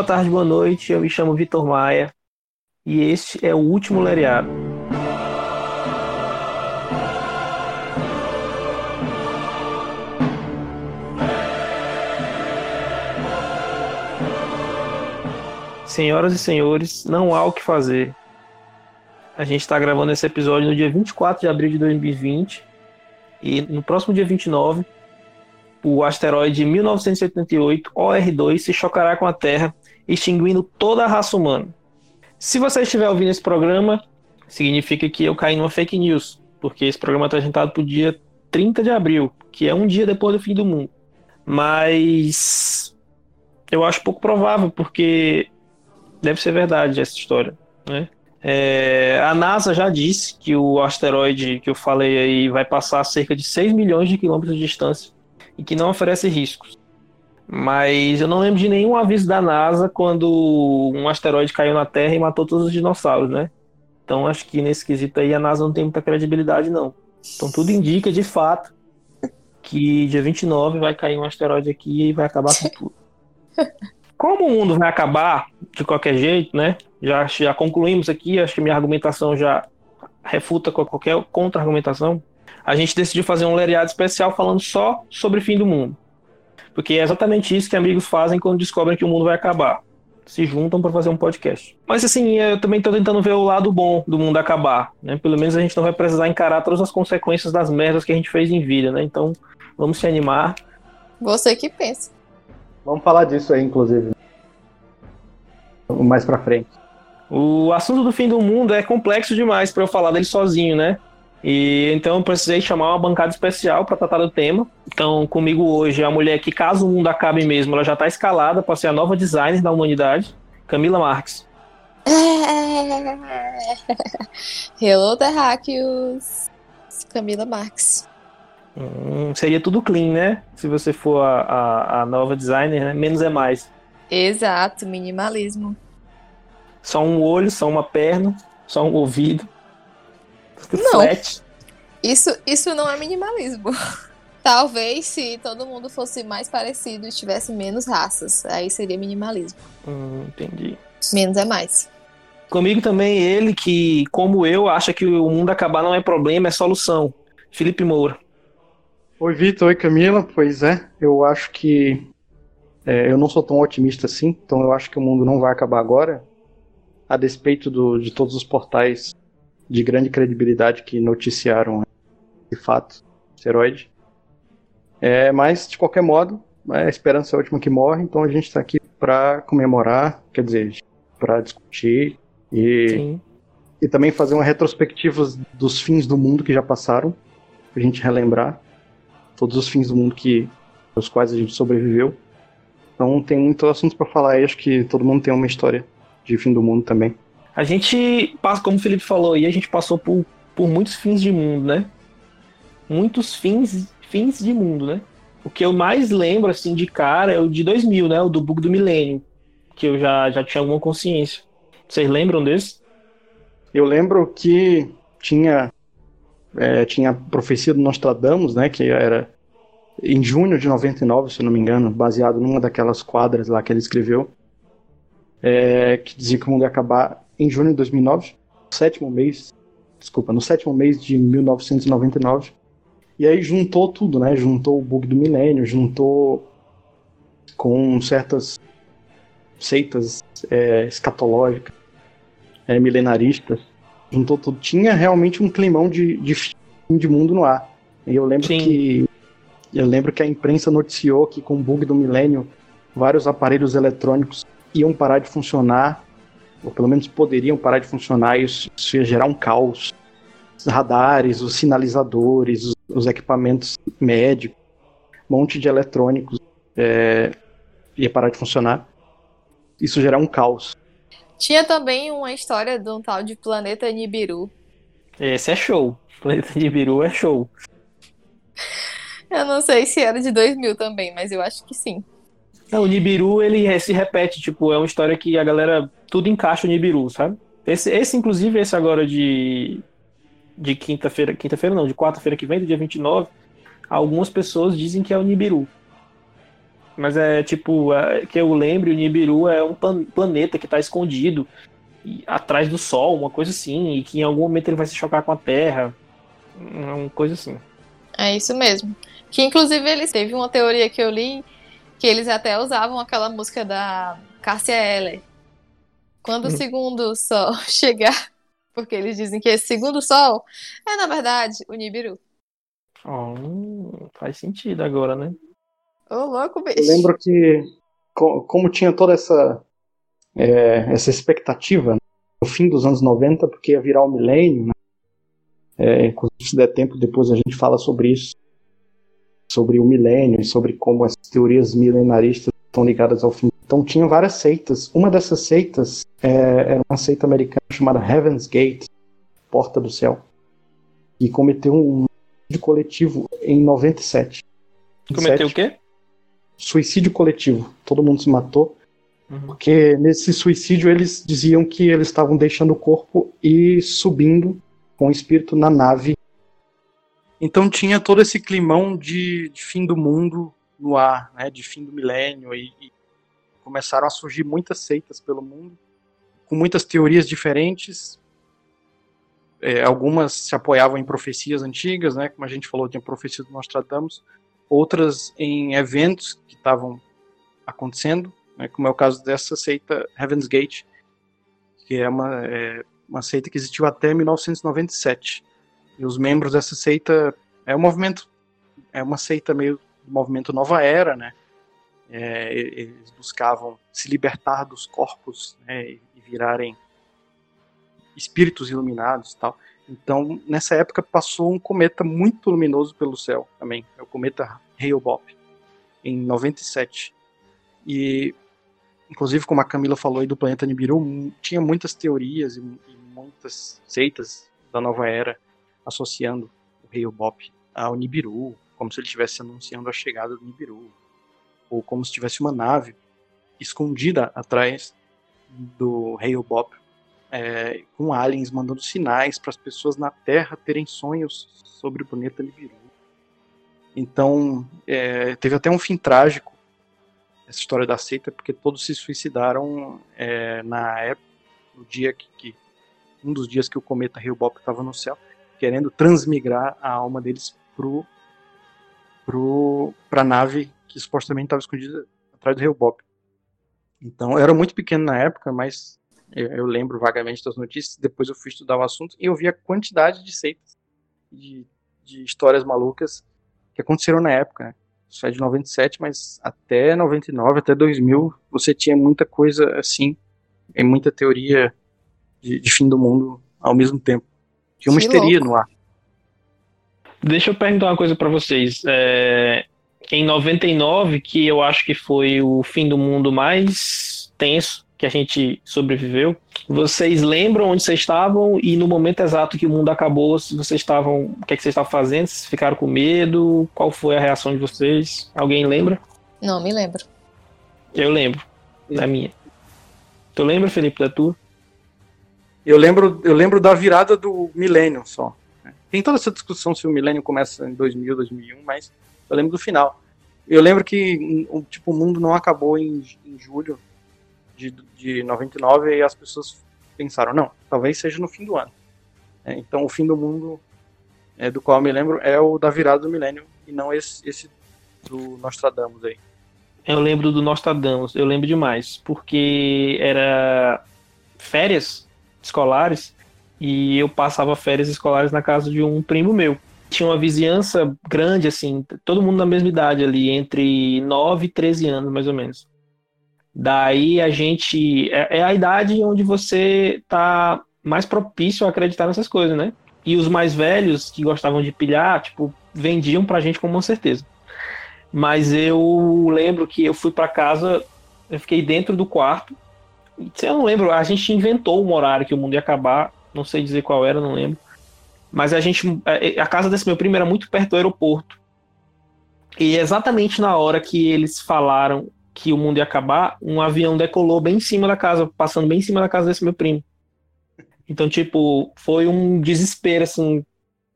boa tarde, boa noite. Eu me chamo Vitor Maia e este é o último Leriado. Senhoras e senhores, não há o que fazer. A gente está gravando esse episódio no dia 24 de abril de 2020 e no próximo dia 29 o asteroide 1978 OR2 se chocará com a Terra, extinguindo toda a raça humana. Se você estiver ouvindo esse programa, significa que eu caí numa fake news, porque esse programa está agendado para o dia 30 de abril, que é um dia depois do fim do mundo. Mas eu acho pouco provável, porque deve ser verdade essa história, né? É, a NASA já disse que o asteroide que eu falei aí vai passar a cerca de 6 milhões de quilômetros de distância e que não oferece riscos. Mas eu não lembro de nenhum aviso da NASA quando um asteroide caiu na Terra e matou todos os dinossauros, né? Então acho que nesse quesito aí a NASA não tem muita credibilidade, não. Então tudo indica, de fato, que dia 29 vai cair um asteroide aqui e vai acabar com tudo. Como o mundo vai acabar de qualquer jeito, né? Já, já concluímos aqui, acho que minha argumentação já refuta qualquer contra-argumentação a gente decidiu fazer um lereado especial falando só sobre fim do mundo. Porque é exatamente isso que amigos fazem quando descobrem que o mundo vai acabar. Se juntam para fazer um podcast. Mas assim, eu também estou tentando ver o lado bom do mundo acabar. Né? Pelo menos a gente não vai precisar encarar todas as consequências das merdas que a gente fez em vida, né? Então, vamos se animar. Você que pensa. Vamos falar disso aí, inclusive. Mais pra frente. O assunto do fim do mundo é complexo demais para eu falar dele sozinho, né? E então eu precisei chamar uma bancada especial para tratar do tema. Então, comigo hoje é a mulher que, caso o mundo acabe mesmo, ela já está escalada para ser a nova designer da humanidade, Camila Marques. Hello, terráqueos! Camila Marques. Hum, seria tudo clean, né? Se você for a, a, a nova designer, né? menos é mais. Exato, minimalismo. Só um olho, só uma perna, só um ouvido. Não. Flat. Isso, isso não é minimalismo. Talvez se todo mundo fosse mais parecido e tivesse menos raças, aí seria minimalismo. Hum, entendi. Menos é mais. Comigo também ele que, como eu, acha que o mundo acabar não é problema, é solução. Felipe Moura. Oi, Vitor. Oi, Camila. Pois é, eu acho que é, eu não sou tão otimista assim, então eu acho que o mundo não vai acabar agora, a despeito do, de todos os portais de grande credibilidade que noticiaram esse fato, asteroide. É, mas, de qualquer modo, a esperança é a última que morre, então a gente está aqui para comemorar, quer dizer, para discutir e, e também fazer uma retrospectiva dos fins do mundo que já passaram, para a gente relembrar todos os fins do mundo que os quais a gente sobreviveu. Então tem muitos assuntos para falar aí, acho que todo mundo tem uma história de fim do mundo também. A gente, como o Felipe falou aí, a gente passou por, por muitos fins de mundo, né? Muitos fins, fins de mundo, né? O que eu mais lembro, assim, de cara é o de 2000, né? O do bug do milênio, que eu já, já tinha alguma consciência. Vocês lembram desse? Eu lembro que tinha é, tinha a profecia do Nostradamus, né? Que era em junho de 99, se não me engano, baseado numa daquelas quadras lá que ele escreveu, é, que dizia que o mundo ia acabar em junho de 2009, sétimo mês, desculpa, no sétimo mês de 1999. E aí juntou tudo, né? Juntou o bug do milênio, juntou com certas seitas é, escatológicas, é, milenaristas, juntou tudo. Tinha realmente um climão de, de fim de mundo no ar. E eu lembro Sim. que eu lembro que a imprensa noticiou que com o bug do milênio vários aparelhos eletrônicos iam parar de funcionar ou pelo menos poderiam parar de funcionar e isso, isso ia gerar um caos. Os radares, os sinalizadores, os, os equipamentos médicos, um monte de eletrônicos é, ia parar de funcionar. Isso gerar um caos. Tinha também uma história de um tal de planeta Nibiru. Esse é show. Planeta Nibiru é show. Eu não sei se era de 2000 também, mas eu acho que sim. Não, o Nibiru, ele se repete, tipo, é uma história que a galera tudo encaixa o Nibiru, sabe? Esse, esse inclusive, esse agora de, de quinta-feira, quinta-feira não, de quarta-feira que vem, do dia 29, algumas pessoas dizem que é o Nibiru. Mas é tipo, é, que eu lembro, o Nibiru é um plan planeta que tá escondido atrás do Sol, uma coisa assim, e que em algum momento ele vai se chocar com a Terra. Uma coisa assim. É isso mesmo. Que inclusive eles teve uma teoria que eu li que eles até usavam aquela música da Cássia Eller. Quando o hum. segundo sol chegar, porque eles dizem que esse segundo sol é, na verdade, o Nibiru. Oh, faz sentido agora, né? Ô, oh, louco, bicho. Eu lembro que, como tinha toda essa, é, essa expectativa né, no fim dos anos 90, porque ia virar o milênio, né? É, se der tempo, depois a gente fala sobre isso, sobre o milênio e sobre como as teorias milenaristas estão ligadas ao fim. Então tinha várias seitas. Uma dessas seitas é, era uma seita americana chamada Heaven's Gate, Porta do Céu, e cometeu um suicídio coletivo em 97. Cometeu o quê? Suicídio coletivo. Todo mundo se matou. Uhum. Porque nesse suicídio eles diziam que eles estavam deixando o corpo e subindo com o espírito na nave. Então tinha todo esse climão de, de fim do mundo no ar, né, de fim do milênio, e, e começaram a surgir muitas seitas pelo mundo, com muitas teorias diferentes. É, algumas se apoiavam em profecias antigas, né, como a gente falou, tinha profecias do Nostradamus, outras em eventos que estavam acontecendo, né, como é o caso dessa seita Heaven's Gate, que é uma, é, uma seita que existiu até 1997. E os membros dessa seita é um movimento, é uma seita meio do movimento Nova Era, né? É, eles buscavam se libertar dos corpos né, e virarem espíritos iluminados, tal. Então, nessa época passou um cometa muito luminoso pelo céu também, é o cometa Hale-Bopp, em 97. E inclusive como a Camila falou aí do planeta Nibiru, tinha muitas teorias e, e muitas seitas da nova era associando o rei Bop ao Nibiru, como se ele estivesse anunciando a chegada do Nibiru, ou como se tivesse uma nave escondida atrás do rei Bop, é, com aliens mandando sinais para as pessoas na Terra terem sonhos sobre o planeta Nibiru. Então, é, teve até um fim trágico essa história da seita, porque todos se suicidaram é, na época, no dia que, que um dos dias que o cometa Hale-Bopp estava no céu, querendo transmigrar a alma deles pro pro para a nave que supostamente estava escondida atrás do Hale-Bopp. Então, eu era muito pequeno na época, mas eu, eu, lembro vagamente das notícias. Depois eu fui estudar o assunto e eu vi a quantidade de seitas, de, de histórias malucas que aconteceram na época. Né? Isso é de 97, mas até 99, até 2000, você tinha muita coisa assim, e muita teoria de, de fim do mundo ao mesmo tempo. Tinha uma que histeria louco. no ar. Deixa eu perguntar uma coisa para vocês. É, em 99, que eu acho que foi o fim do mundo mais tenso que a gente sobreviveu, vocês lembram onde vocês estavam e no momento exato que o mundo acabou, se vocês estavam, o que, é que vocês estavam fazendo? Vocês ficaram com medo? Qual foi a reação de vocês? Alguém lembra? Não, me lembro. Eu lembro, da minha. Tu lembra, Felipe, da tua? Eu lembro, eu lembro da virada do milênio só. Né? Tem toda essa discussão se o milênio começa em 2000, 2001, mas eu lembro do final. Eu lembro que tipo, o mundo não acabou em, em julho de, de 99 e as pessoas pensaram, não, talvez seja no fim do ano. É, então o fim do mundo é, do qual eu me lembro é o da virada do milênio e não esse, esse do Nostradamus aí. Eu lembro do Nostradamus, eu lembro demais, porque era férias escolares e eu passava férias escolares na casa de um primo meu. Tinha uma vizinhança grande, assim, todo mundo na mesma idade ali, entre 9 e 13 anos, mais ou menos. Daí a gente. É, é a idade onde você tá mais propício a acreditar nessas coisas, né? E os mais velhos que gostavam de pilhar, tipo, vendiam pra gente com uma certeza. Mas eu lembro que eu fui para casa, eu fiquei dentro do quarto, eu não lembro, a gente inventou um horário que o mundo ia acabar, não sei dizer qual era, não lembro. Mas a gente. A casa desse meu primo era muito perto do aeroporto. E exatamente na hora que eles falaram que o mundo ia acabar, um avião decolou bem em cima da casa, passando bem em cima da casa desse meu primo. Então, tipo, foi um desespero, assim,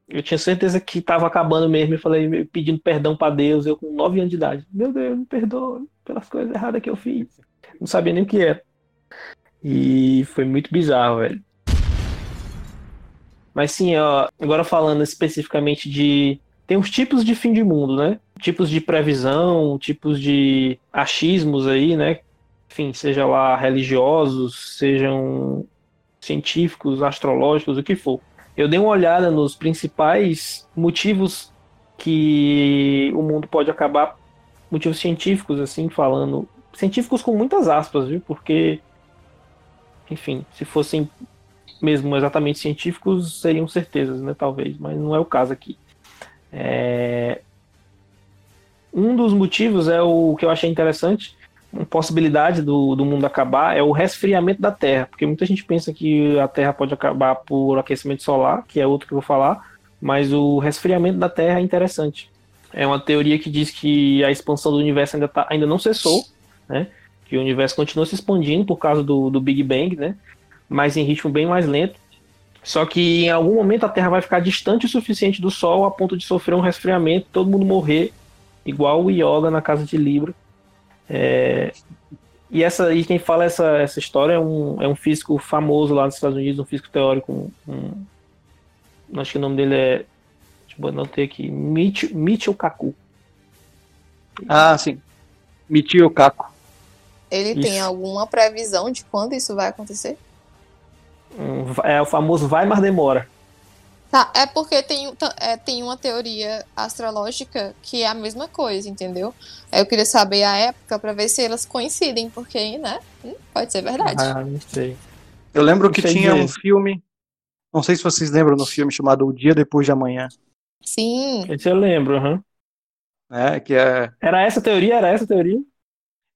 Eu tinha certeza que estava acabando mesmo. Eu falei, pedindo perdão para Deus, eu com 9 anos de idade. Meu Deus, me perdoa pelas coisas erradas que eu fiz. Não sabia nem o que era. E foi muito bizarro, velho. Mas sim, ó, agora falando especificamente de. Tem uns tipos de fim de mundo, né? Tipos de previsão, tipos de achismos aí, né? Enfim, seja lá religiosos, sejam científicos, astrológicos, o que for. Eu dei uma olhada nos principais motivos que o mundo pode acabar, motivos científicos, assim, falando. Científicos com muitas aspas, viu? Porque, enfim, se fossem mesmo exatamente científicos, seriam certezas, né? Talvez, mas não é o caso aqui. É... Um dos motivos é o que eu achei interessante, uma possibilidade do, do mundo acabar é o resfriamento da Terra, porque muita gente pensa que a Terra pode acabar por aquecimento solar, que é outro que eu vou falar, mas o resfriamento da Terra é interessante. É uma teoria que diz que a expansão do universo ainda, tá, ainda não cessou, né? O universo continua se expandindo por causa do, do Big Bang, né? mas em ritmo bem mais lento. Só que em algum momento a Terra vai ficar distante o suficiente do Sol a ponto de sofrer um resfriamento, todo mundo morrer, igual o Yoga na casa de Libra. É, e, essa, e quem fala essa, essa história é um, é um físico famoso lá nos Estados Unidos, um físico teórico. Um, um, acho que o nome dele é. Deixa eu anotar aqui. Michio, Michio Kaku. Ah, sim. Michio Kaku. Ele isso. tem alguma previsão de quando isso vai acontecer? É o famoso vai, mas demora. Tá, é porque tem, é, tem uma teoria astrológica que é a mesma coisa, entendeu? Eu queria saber a época para ver se elas coincidem, porque, né? Hum, pode ser verdade. Ah, não sei. Eu lembro que tinha um filme, não sei se vocês lembram do filme chamado O Dia Depois de Amanhã. Sim. Esse eu lembro, aham. Uhum. É, que é... Era essa teoria? Era essa teoria?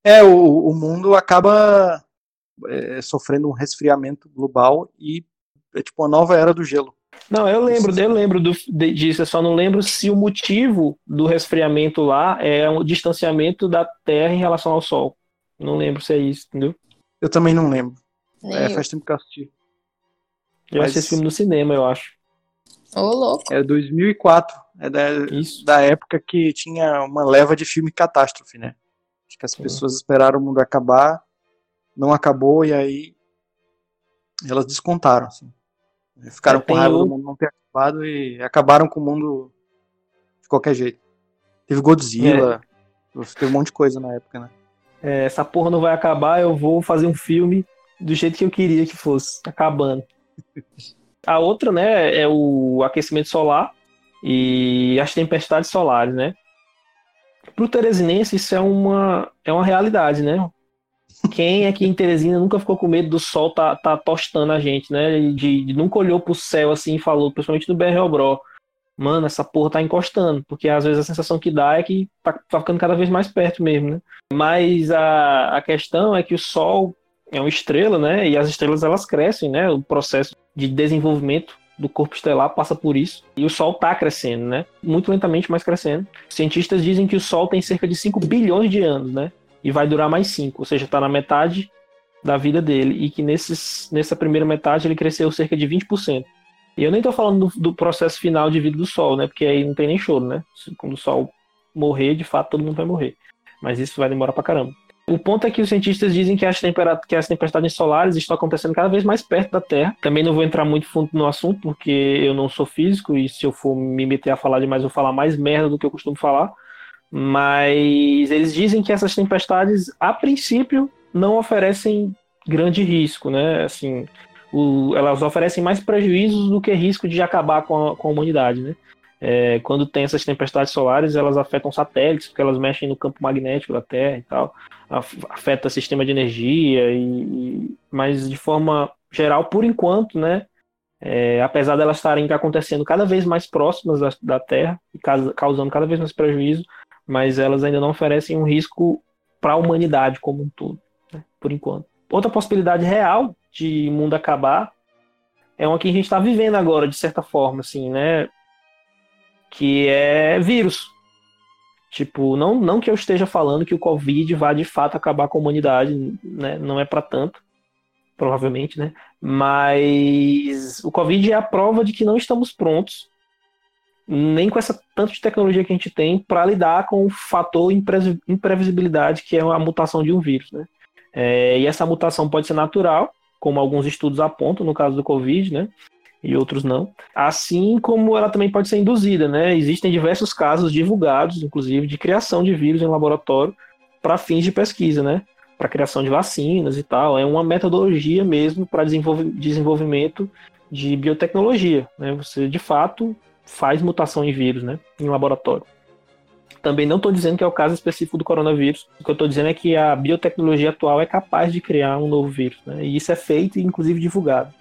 É, o, o mundo acaba é, sofrendo um resfriamento global e é tipo uma nova era do gelo. Não, eu lembro, eu lembro do, disso, eu só não lembro se o motivo do resfriamento lá é o distanciamento da Terra em relação ao Sol. Não lembro se é isso, entendeu? Eu também não lembro. É, faz tempo que eu assisti. Eu Mas... assisti esse filme no cinema, eu acho. Ô, oh, louco. É 2004. É da, Isso. da época que tinha uma leva de filme catástrofe, né? Acho que as pessoas esperaram o mundo acabar, não acabou, e aí elas descontaram, assim. Ficaram com raiva o... do mundo não ter acabado e acabaram com o mundo de qualquer jeito. Teve Godzilla, é. teve um monte de coisa na época, né? É, essa porra não vai acabar, eu vou fazer um filme do jeito que eu queria que fosse, acabando. A outra, né, é o aquecimento solar e as tempestades solares, né? Pro Teresinense isso é uma, é uma realidade, né? Quem aqui em Teresina nunca ficou com medo do sol tá, tá tostando a gente, né? De, de nunca olhou pro céu assim e falou, principalmente no BR Bro, mano, essa porra tá encostando, porque às vezes a sensação que dá é que tá, tá ficando cada vez mais perto mesmo, né? Mas a, a questão é que o sol é uma estrela, né? E as estrelas elas crescem, né? O processo de desenvolvimento do corpo estelar passa por isso. E o Sol está crescendo, né? Muito lentamente, mas crescendo. Cientistas dizem que o Sol tem cerca de 5 bilhões de anos, né? e vai durar mais cinco, ou seja, está na metade da vida dele e que nesses, nessa primeira metade ele cresceu cerca de 20%. E eu nem estou falando do, do, processo final de vida do Sol, né? Porque aí não tem nem choro, né? Quando o Sol morrer, de fato todo mundo vai morrer. Mas isso vai demorar pra caramba. O ponto é que os cientistas dizem que as, que as tempestades solares estão acontecendo cada vez mais perto da Terra. Também não vou entrar muito fundo no assunto, porque eu não sou físico e se eu for me meter a falar demais, eu vou falar mais merda do que eu costumo falar. Mas eles dizem que essas tempestades, a princípio, não oferecem grande risco, né? Assim, o, elas oferecem mais prejuízos do que risco de acabar com a, com a humanidade, né? É, quando tem essas tempestades solares, elas afetam satélites, porque elas mexem no campo magnético da Terra e tal, afeta o sistema de energia, e, e, mas de forma geral, por enquanto, né, é, apesar delas estarem acontecendo cada vez mais próximas da, da Terra e causando cada vez mais prejuízo, mas elas ainda não oferecem um risco para a humanidade como um todo, né, por enquanto. Outra possibilidade real de mundo acabar é uma que a gente está vivendo agora, de certa forma, assim, né? Que é vírus. Tipo, não, não que eu esteja falando que o Covid vai de fato acabar com a humanidade, né? Não é para tanto, provavelmente, né? Mas o Covid é a prova de que não estamos prontos nem com essa tanto de tecnologia que a gente tem para lidar com o fator imprevisibilidade que é a mutação de um vírus, né? É, e essa mutação pode ser natural, como alguns estudos apontam no caso do Covid, né? E outros não. Assim como ela também pode ser induzida, né? Existem diversos casos divulgados, inclusive, de criação de vírus em laboratório para fins de pesquisa, né? Para criação de vacinas e tal. É uma metodologia mesmo para desenvolvimento de biotecnologia, né? Você de fato faz mutação em vírus, né, em laboratório. Também não estou dizendo que é o caso específico do coronavírus. O que eu estou dizendo é que a biotecnologia atual é capaz de criar um novo vírus, né? E isso é feito e inclusive divulgado.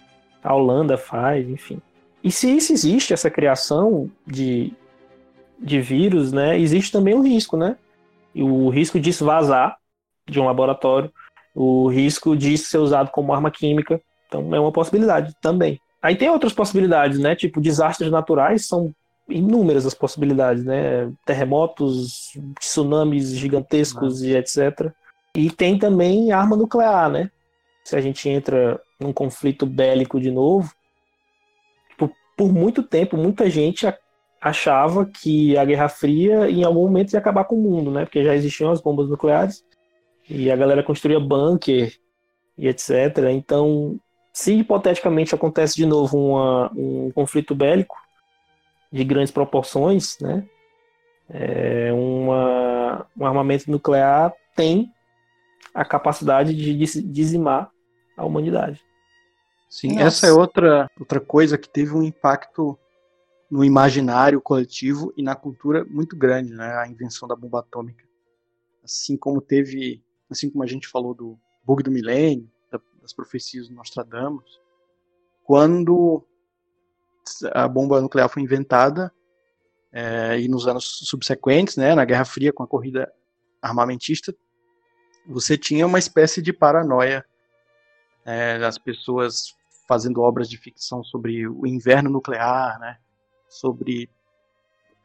A Holanda faz, enfim. E se isso existe, essa criação de, de vírus, né, existe também um risco, né? O risco disso vazar de um laboratório, o risco de ser usado como arma química. Então é uma possibilidade também. Aí tem outras possibilidades, né? Tipo, desastres naturais são inúmeras as possibilidades, né? Terremotos, tsunamis gigantescos e etc. E tem também arma nuclear, né? Se a gente entra num conflito bélico de novo, por, por muito tempo, muita gente achava que a Guerra Fria em algum momento ia acabar com o mundo, né? Porque já existiam as bombas nucleares e a galera construía bunker e etc. Então se hipoteticamente acontece de novo uma, um conflito bélico de grandes proporções, né, é uma, um armamento nuclear tem a capacidade de dizimar a humanidade. Sim, Nossa. essa é outra, outra coisa que teve um impacto no imaginário coletivo e na cultura muito grande, né? A invenção da bomba atômica. Assim como teve, assim como a gente falou do bug do milênio, das profecias do Nostradamus, quando a bomba nuclear foi inventada é, e nos anos subsequentes, né, na Guerra Fria com a corrida armamentista, você tinha uma espécie de paranoia é, das pessoas fazendo obras de ficção sobre o inverno nuclear, né, sobre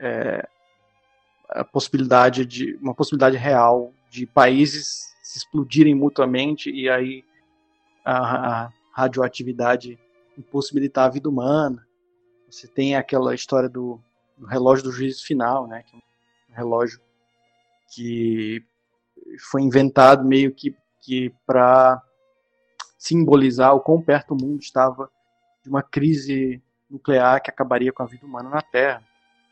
é, a possibilidade de uma possibilidade real de países se explodirem mutuamente e aí a, a radioatividade impossibilitar a vida humana. Você tem aquela história do, do, relógio do juízo final, né? Que é um relógio que foi inventado meio que, que para simbolizar o quão perto o mundo estava de uma crise nuclear que acabaria com a vida humana na Terra,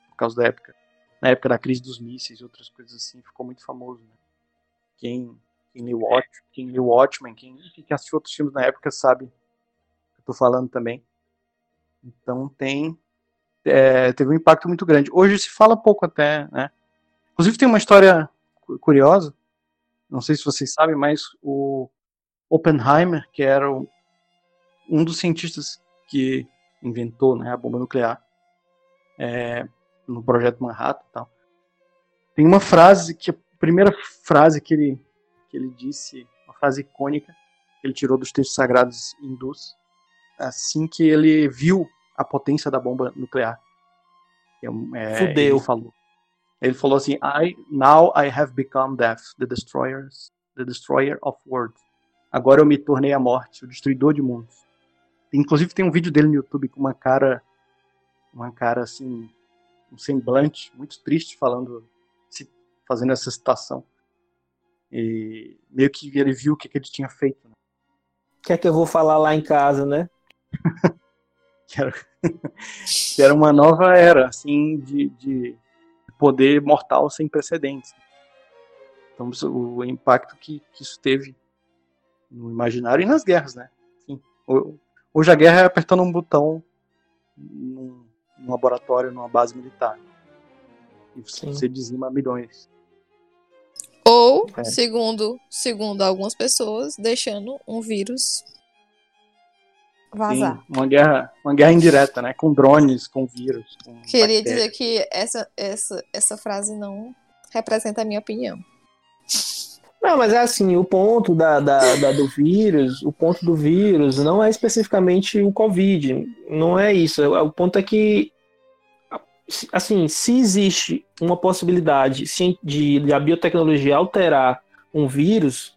por causa da época, na época da crise dos mísseis e outras coisas assim, ficou muito famoso. Né? Quem quem leu, Watch, quem leu Watchmen, quem, quem assistiu outros filmes na época sabe que eu tô falando também. Então tem é, teve um impacto muito grande. Hoje se fala pouco até, né? Inclusive tem uma história curiosa, não sei se vocês sabem, mas o Oppenheimer, que era um dos cientistas que inventou né, a bomba nuclear é, no projeto Manhattan e tal, tem uma frase que a primeira frase que ele que ele disse, uma frase icônica, que ele tirou dos textos sagrados hindus, assim que ele viu a potência da bomba nuclear. É, Fudeu. Ele falou. Ele falou assim: I, Now I have become death, the destroyers, the destroyer of worlds. Agora eu me tornei a morte, o destruidor de mundos. Inclusive tem um vídeo dele no YouTube com uma cara, uma cara assim, um semblante muito triste falando, fazendo essa citação. E meio que ele viu o que, que ele tinha feito. Né? Que é que eu vou falar lá em casa, né? que, era, que era uma nova era, assim, de, de poder mortal sem precedentes. Então, o impacto que, que isso teve no imaginário e nas guerras, né? Enfim, hoje a guerra é apertando um botão num, num laboratório, numa base militar. E você dizima milhões. Ou, é. segundo, segundo algumas pessoas, deixando um vírus vazar. Sim, uma guerra, uma guerra indireta, né? Com drones, com vírus. Com Queria bactérias. dizer que essa, essa, essa frase não representa a minha opinião. Não, mas é assim, o ponto da, da, da, do vírus, o ponto do vírus não é especificamente o Covid, não é isso. O ponto é que assim, se existe uma possibilidade de, de a biotecnologia alterar um vírus,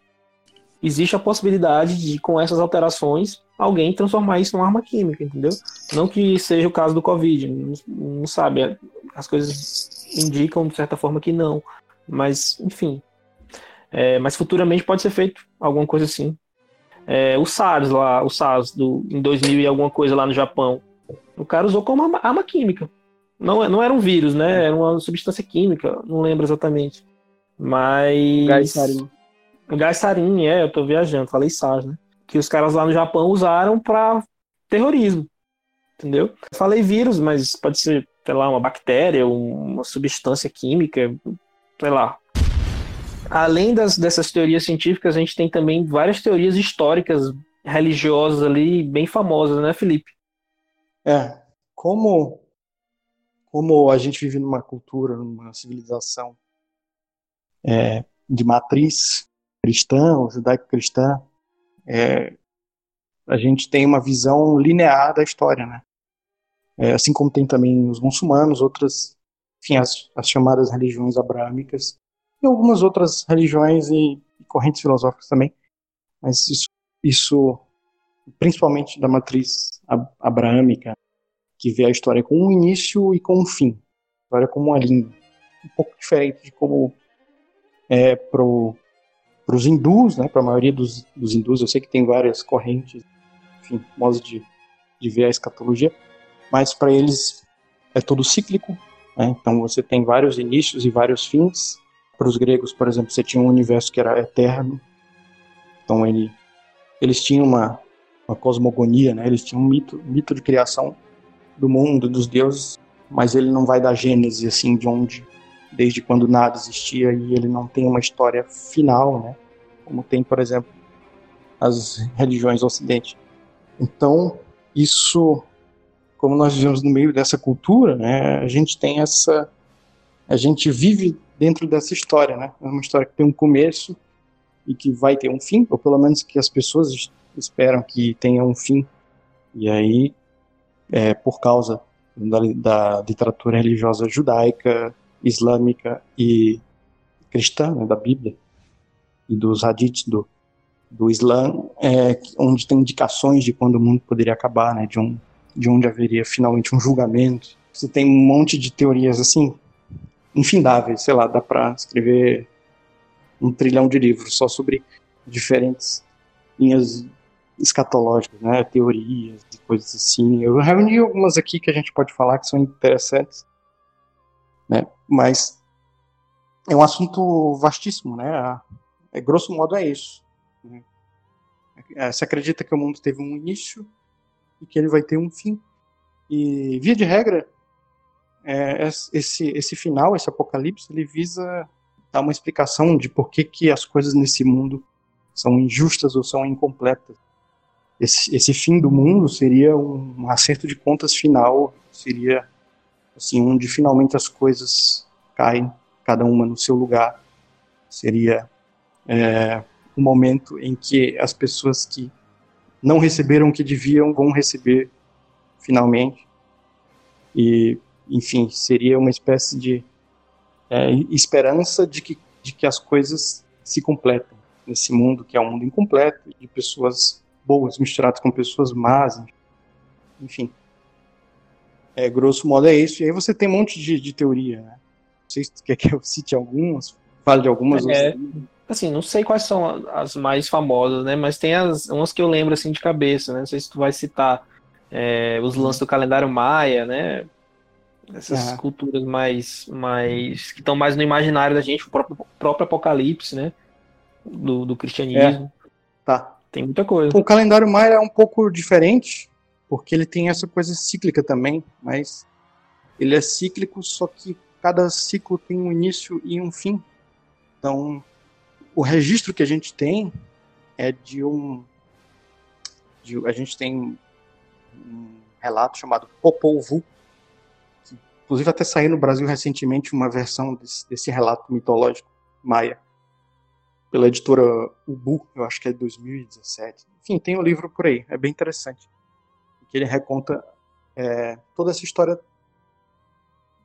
existe a possibilidade de, com essas alterações, alguém transformar isso numa arma química, entendeu? Não que seja o caso do Covid, não, não sabe. as coisas indicam de certa forma que não. Mas, enfim. É, mas futuramente pode ser feito alguma coisa assim. É, o SARS lá, o SARS do, em 2000 e alguma coisa lá no Japão. O cara usou como arma, arma química. Não, não era um vírus, né? Era uma substância química, não lembro exatamente. Mas. Gás sarin. Gás sarin, é, eu tô viajando, falei SARS, né? Que os caras lá no Japão usaram para terrorismo. Entendeu? Eu falei vírus, mas pode ser, sei lá, uma bactéria, uma substância química, sei lá. Além das, dessas teorias científicas, a gente tem também várias teorias históricas, religiosas ali, bem famosas, né, Felipe? É, como como a gente vive numa cultura, numa civilização é, de matriz cristã, ou judaico-cristã, é, a gente tem uma visão linear da história, né? É, assim como tem também os muçulmanos, outras, enfim, as, as chamadas religiões abrâmicas, e algumas outras religiões e, e correntes filosóficas também, mas isso, isso principalmente da matriz abrâmica, que vê a história com um início e com um fim. A história como uma linha. Um pouco diferente de como é pro para os hindus, né, para a maioria dos, dos hindus, eu sei que tem várias correntes, enfim, modos de, de ver a escatologia, mas para eles é tudo cíclico, né, então você tem vários inícios e vários fins. Para os gregos, por exemplo, você tinha um universo que era eterno, então ele, eles tinham uma, uma cosmogonia, né, eles tinham um mito, mito de criação do mundo, dos deuses, mas ele não vai dar gênese assim de onde, desde quando nada existia e ele não tem uma história final, né? Como tem, por exemplo, as religiões do Ocidente. Então, isso, como nós vivemos no meio dessa cultura, né? A gente tem essa, a gente vive dentro dessa história, né? É uma história que tem um começo e que vai ter um fim, ou pelo menos que as pessoas esperam que tenha um fim. E aí é, por causa da, da, literatura religiosa judaica, islâmica e cristã, né, da Bíblia, e dos hadiths do, do Islã, é, onde tem indicações de quando o mundo poderia acabar, né, de, um, de onde haveria finalmente um julgamento. Você tem um monte de teorias assim, infindáveis, sei lá, dá para escrever um trilhão de livros só sobre diferentes linhas escatológicas, né, teorias e coisas assim. Eu reuni algumas aqui que a gente pode falar que são interessantes, né, mas é um assunto vastíssimo, né, é, grosso modo é isso. Né? É, se acredita que o mundo teve um início e que ele vai ter um fim. E, via de regra, é, esse, esse final, esse apocalipse, ele visa dar uma explicação de por que, que as coisas nesse mundo são injustas ou são incompletas esse, esse fim do mundo seria um acerto de contas final, seria assim onde finalmente as coisas caem, cada uma no seu lugar. Seria é, um momento em que as pessoas que não receberam o que deviam vão receber finalmente. E, enfim, seria uma espécie de é, esperança de que, de que as coisas se completam nesse mundo que é um mundo incompleto, de pessoas boas misturadas com pessoas más, enfim. É, grosso modo é isso. E aí você tem um monte de, de teoria, né? Não sei se tu quer que eu cite algumas, fale de algumas. É, assim, não sei quais são as mais famosas, né? Mas tem as, umas que eu lembro assim de cabeça, né? Não sei se tu vai citar é, os lances do calendário maia, né? Essas culturas mais, mais que estão mais no imaginário da gente, o próprio, próprio apocalipse, né? Do, do cristianismo. É. Tá. Tem muita coisa. O calendário Maia é um pouco diferente, porque ele tem essa coisa cíclica também, mas ele é cíclico, só que cada ciclo tem um início e um fim. Então, o registro que a gente tem é de um. De, a gente tem um relato chamado Popol Vuh, inclusive até saiu no Brasil recentemente uma versão desse, desse relato mitológico maia pela editora Ubu, eu acho que é 2017. Enfim, tem um livro por aí, é bem interessante. Que ele reconta é, toda essa história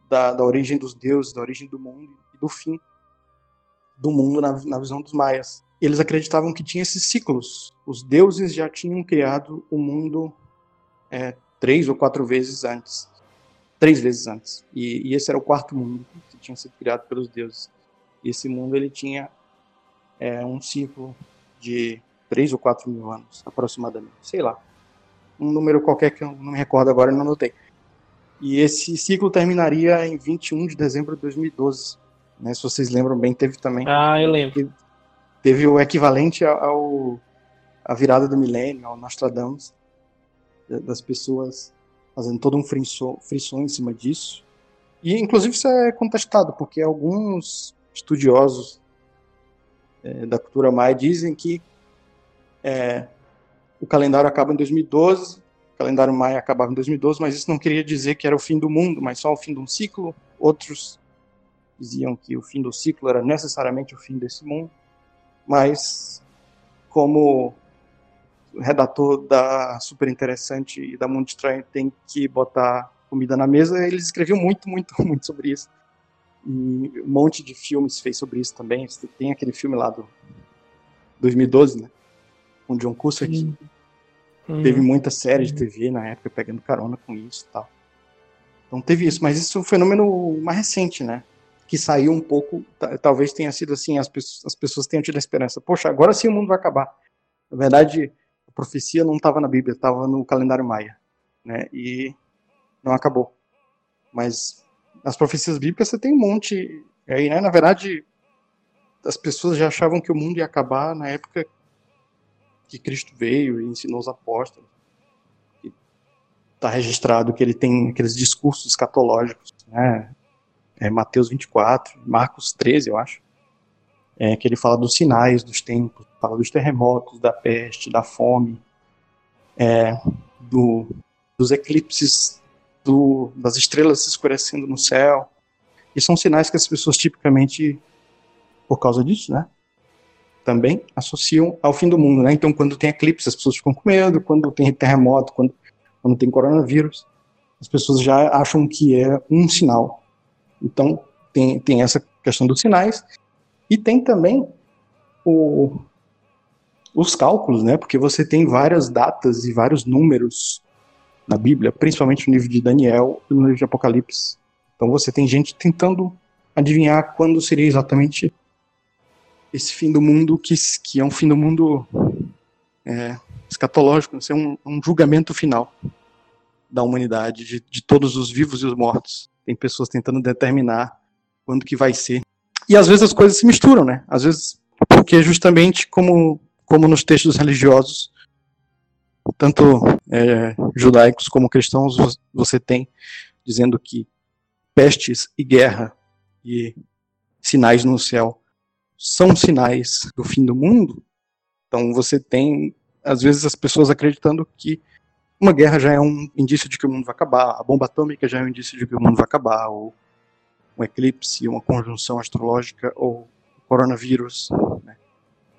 da, da, origem dos deuses, da origem do mundo e do fim do mundo na, na visão dos maias. Eles acreditavam que tinha esses ciclos. Os deuses já tinham criado o mundo é, três ou quatro vezes antes. Três vezes antes. E, e, esse era o quarto mundo que tinha sido criado pelos deuses. E esse mundo ele tinha é, um ciclo de três ou quatro mil anos, aproximadamente. Sei lá. Um número qualquer que eu não me recordo agora não anotei. E esse ciclo terminaria em 21 de dezembro de 2012. Né? Se vocês lembram bem, teve também. Ah, eu lembro. Teve, teve o equivalente ao, a virada do milênio, ao Nostradamus, das pessoas fazendo todo um frisson, em cima disso. E, inclusive, isso é contestado, porque alguns estudiosos é, da cultura maia dizem que é, o calendário acaba em 2012, o calendário maia acabava em 2012, mas isso não queria dizer que era o fim do mundo, mas só o fim de um ciclo. Outros diziam que o fim do ciclo era necessariamente o fim desse mundo, mas como redator da Super Interessante e da Mundo Estranho tem que botar comida na mesa, eles escreviam muito, muito, muito sobre isso. E um monte de filmes fez sobre isso também. Tem aquele filme lá do 2012, né? Com John Cusack. Hum. Teve muita série de TV na época pegando carona com isso e tal. Então teve isso, mas isso é um fenômeno mais recente, né? Que saiu um pouco, talvez tenha sido assim, as pessoas, as pessoas tenham tido a esperança. Poxa, agora sim o mundo vai acabar. Na verdade, profecia não estava na Bíblia, estava no calendário maia, né? E não acabou. Mas as profecias bíblicas você tem um monte aí, né? Na verdade, as pessoas já achavam que o mundo ia acabar na época que Cristo veio e ensinou os apóstolos. Está registrado que ele tem aqueles discursos escatológicos, né? É Mateus 24, Marcos 13, eu acho. É, que ele fala dos sinais dos tempos, fala dos terremotos, da peste, da fome, é, do, dos eclipses do, das estrelas se escurecendo no céu. E são sinais que as pessoas tipicamente, por causa disso, né, também associam ao fim do mundo, né? Então, quando tem eclipse, as pessoas ficam com medo, quando tem terremoto, quando, quando tem coronavírus, as pessoas já acham que é um sinal. Então, tem, tem essa questão dos sinais, e tem também o, os cálculos, né? Porque você tem várias datas e vários números na Bíblia, principalmente no livro de Daniel e no livro de Apocalipse. Então você tem gente tentando adivinhar quando seria exatamente esse fim do mundo, que, que é um fim do mundo é, escatológico, é um, um, julgamento final da humanidade, de, de todos os vivos e os mortos. Tem pessoas tentando determinar quando que vai ser. E às vezes as coisas se misturam, né? Às vezes, porque justamente como, como nos textos religiosos, tanto é, judaicos como cristãos, você tem dizendo que pestes e guerra e sinais no céu são sinais do fim do mundo. Então você tem, às vezes, as pessoas acreditando que uma guerra já é um indício de que o mundo vai acabar, a bomba atômica já é um indício de que o mundo vai acabar, ou um eclipse, uma conjunção astrológica, ou coronavírus. Né?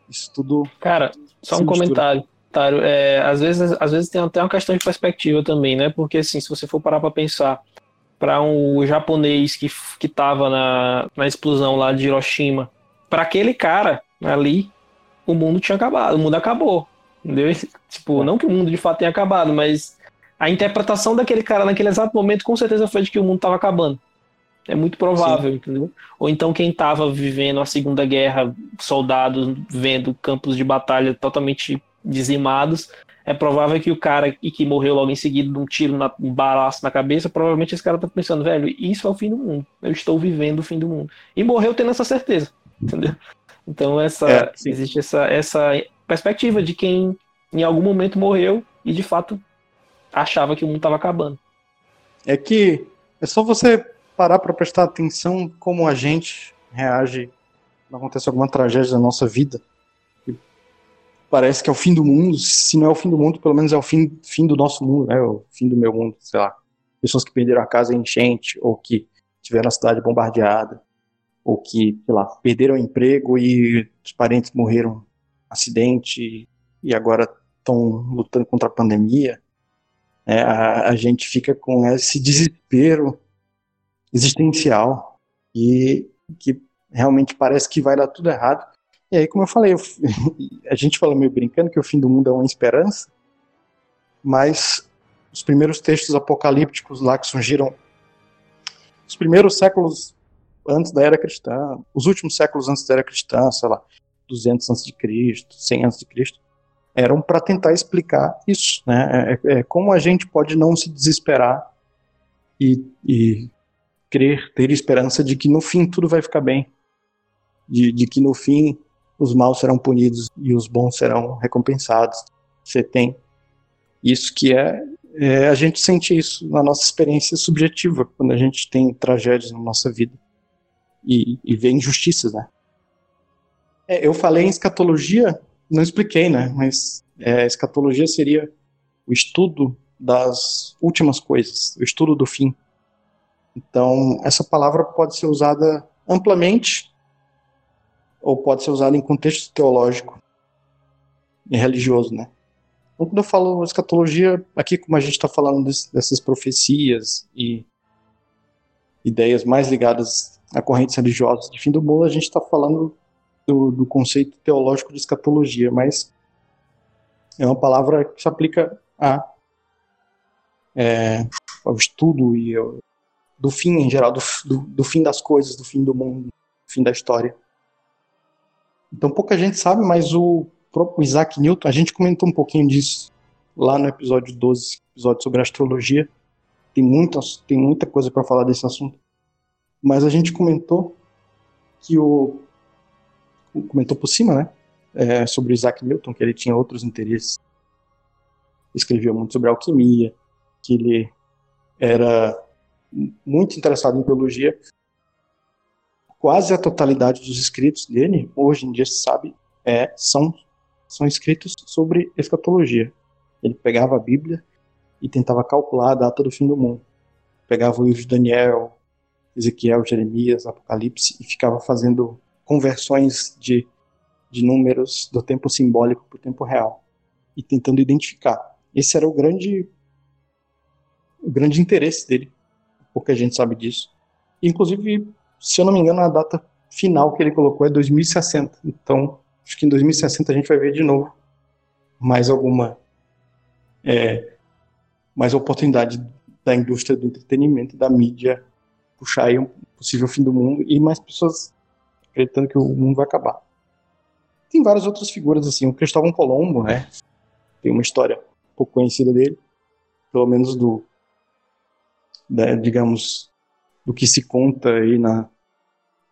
Isso tudo. Cara, só um mistura. comentário. É, às, vezes, às vezes tem até uma questão de perspectiva também, né? Porque assim, se você for parar para pensar para um japonês que, que tava na, na explosão lá de Hiroshima, para aquele cara ali, o mundo tinha acabado, o mundo acabou. Entendeu? Tipo, não que o mundo de fato tenha acabado, mas a interpretação daquele cara naquele exato momento com certeza foi de que o mundo estava acabando. É muito provável, Sim. entendeu? Ou então quem estava vivendo a Segunda Guerra, soldados vendo campos de batalha totalmente dizimados, é provável que o cara e que morreu logo em seguida de um tiro, na, um balaço na cabeça, provavelmente esse cara tá pensando, velho, isso é o fim do mundo. Eu estou vivendo o fim do mundo. E morreu tendo essa certeza, entendeu? Então essa é, existe essa, essa perspectiva de quem em algum momento morreu e de fato achava que o mundo estava acabando. É que é só você parar para prestar atenção como a gente reage quando acontece alguma tragédia na nossa vida parece que é o fim do mundo. Se não é o fim do mundo, pelo menos é o fim, fim do nosso mundo, né? O fim do meu mundo, sei lá. Pessoas que perderam a casa em enchente, ou que tiveram a cidade bombardeada, ou que, sei lá, perderam o emprego e os parentes morreram acidente e agora estão lutando contra a pandemia. É, a, a gente fica com esse desespero existencial e que realmente parece que vai dar tudo errado. E aí, como eu falei, eu, a gente fala meio brincando que o fim do mundo é uma esperança, mas os primeiros textos apocalípticos lá que surgiram os primeiros séculos antes da era cristã, os últimos séculos antes da era cristã, sei lá, 200 antes de Cristo, 100 antes de Cristo, eram para tentar explicar isso, né? É, é, como a gente pode não se desesperar e, e crer, ter esperança de que no fim tudo vai ficar bem, de, de que no fim os maus serão punidos e os bons serão recompensados. Você tem isso que é, é, a gente sente isso na nossa experiência subjetiva quando a gente tem tragédias na nossa vida e, e vê injustiças, né? É, eu falei em escatologia, não expliquei, né? Mas é, escatologia seria o estudo das últimas coisas, o estudo do fim. Então, essa palavra pode ser usada amplamente ou pode ser usada em contexto teológico e religioso, né? Então, quando eu falo escatologia, aqui como a gente está falando desse, dessas profecias e ideias mais ligadas a correntes religiosas de fim do mundo, a gente está falando do, do, conceito teológico de escatologia, mas é uma palavra que se aplica a, é, ao estudo e ao, do fim em geral, do, do, do, fim das coisas, do fim do mundo, do fim da história. Então pouca gente sabe, mas o próprio Isaac Newton, a gente comentou um pouquinho disso lá no episódio 12, episódio sobre astrologia. Tem, muitas, tem muita coisa para falar desse assunto. Mas a gente comentou que o. Comentou por cima, né? É, sobre Isaac Newton, que ele tinha outros interesses. Escrevia muito sobre alquimia, que ele era muito interessado em teologia. Quase a totalidade dos escritos dele, hoje em dia se sabe, é, são, são escritos sobre escatologia. Ele pegava a Bíblia e tentava calcular a data do fim do mundo. Pegava o livro de Daniel, Ezequiel, Jeremias, Apocalipse e ficava fazendo conversões de, de números do tempo simbólico para o tempo real e tentando identificar. Esse era o grande o grande interesse dele pouca gente sabe disso. Inclusive, se eu não me engano, a data final que ele colocou é 2060. Então, acho que em 2060 a gente vai ver de novo mais alguma é, mais oportunidade da indústria do entretenimento, da mídia puxar aí um possível fim do mundo e mais pessoas acreditando que o mundo vai acabar. Tem várias outras figuras assim, o Cristóvão Colombo, né? Tem uma história pouco conhecida dele, pelo menos do né, digamos, do que se conta aí na,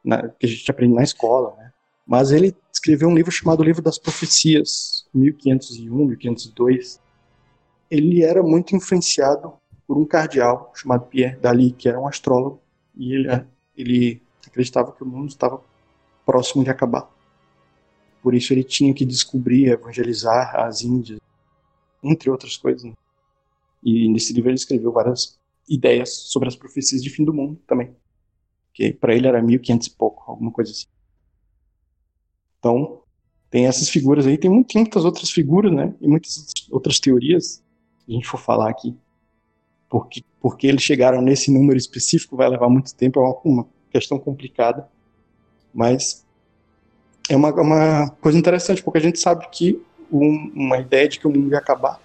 na, que a gente aprende na escola, né? Mas ele escreveu um livro chamado Livro das Profecias, 1501, 1502. Ele era muito influenciado por um cardeal chamado Pierre Daly, que era um astrólogo, e ele, ele acreditava que o mundo estava próximo de acabar. Por isso ele tinha que descobrir, evangelizar as Índias, entre outras coisas. Né? E nesse livro ele escreveu várias ideias sobre as profecias de fim do mundo também. Que para ele era 1500 e pouco, alguma coisa assim. Então, tem essas figuras aí, tem, muitas outras figuras, né? E muitas outras teorias, se a gente for falar aqui. Porque, porque eles chegaram nesse número específico vai levar muito tempo, é uma questão complicada. Mas é uma, uma coisa interessante, porque a gente sabe que um, uma ideia de que o mundo ia acabar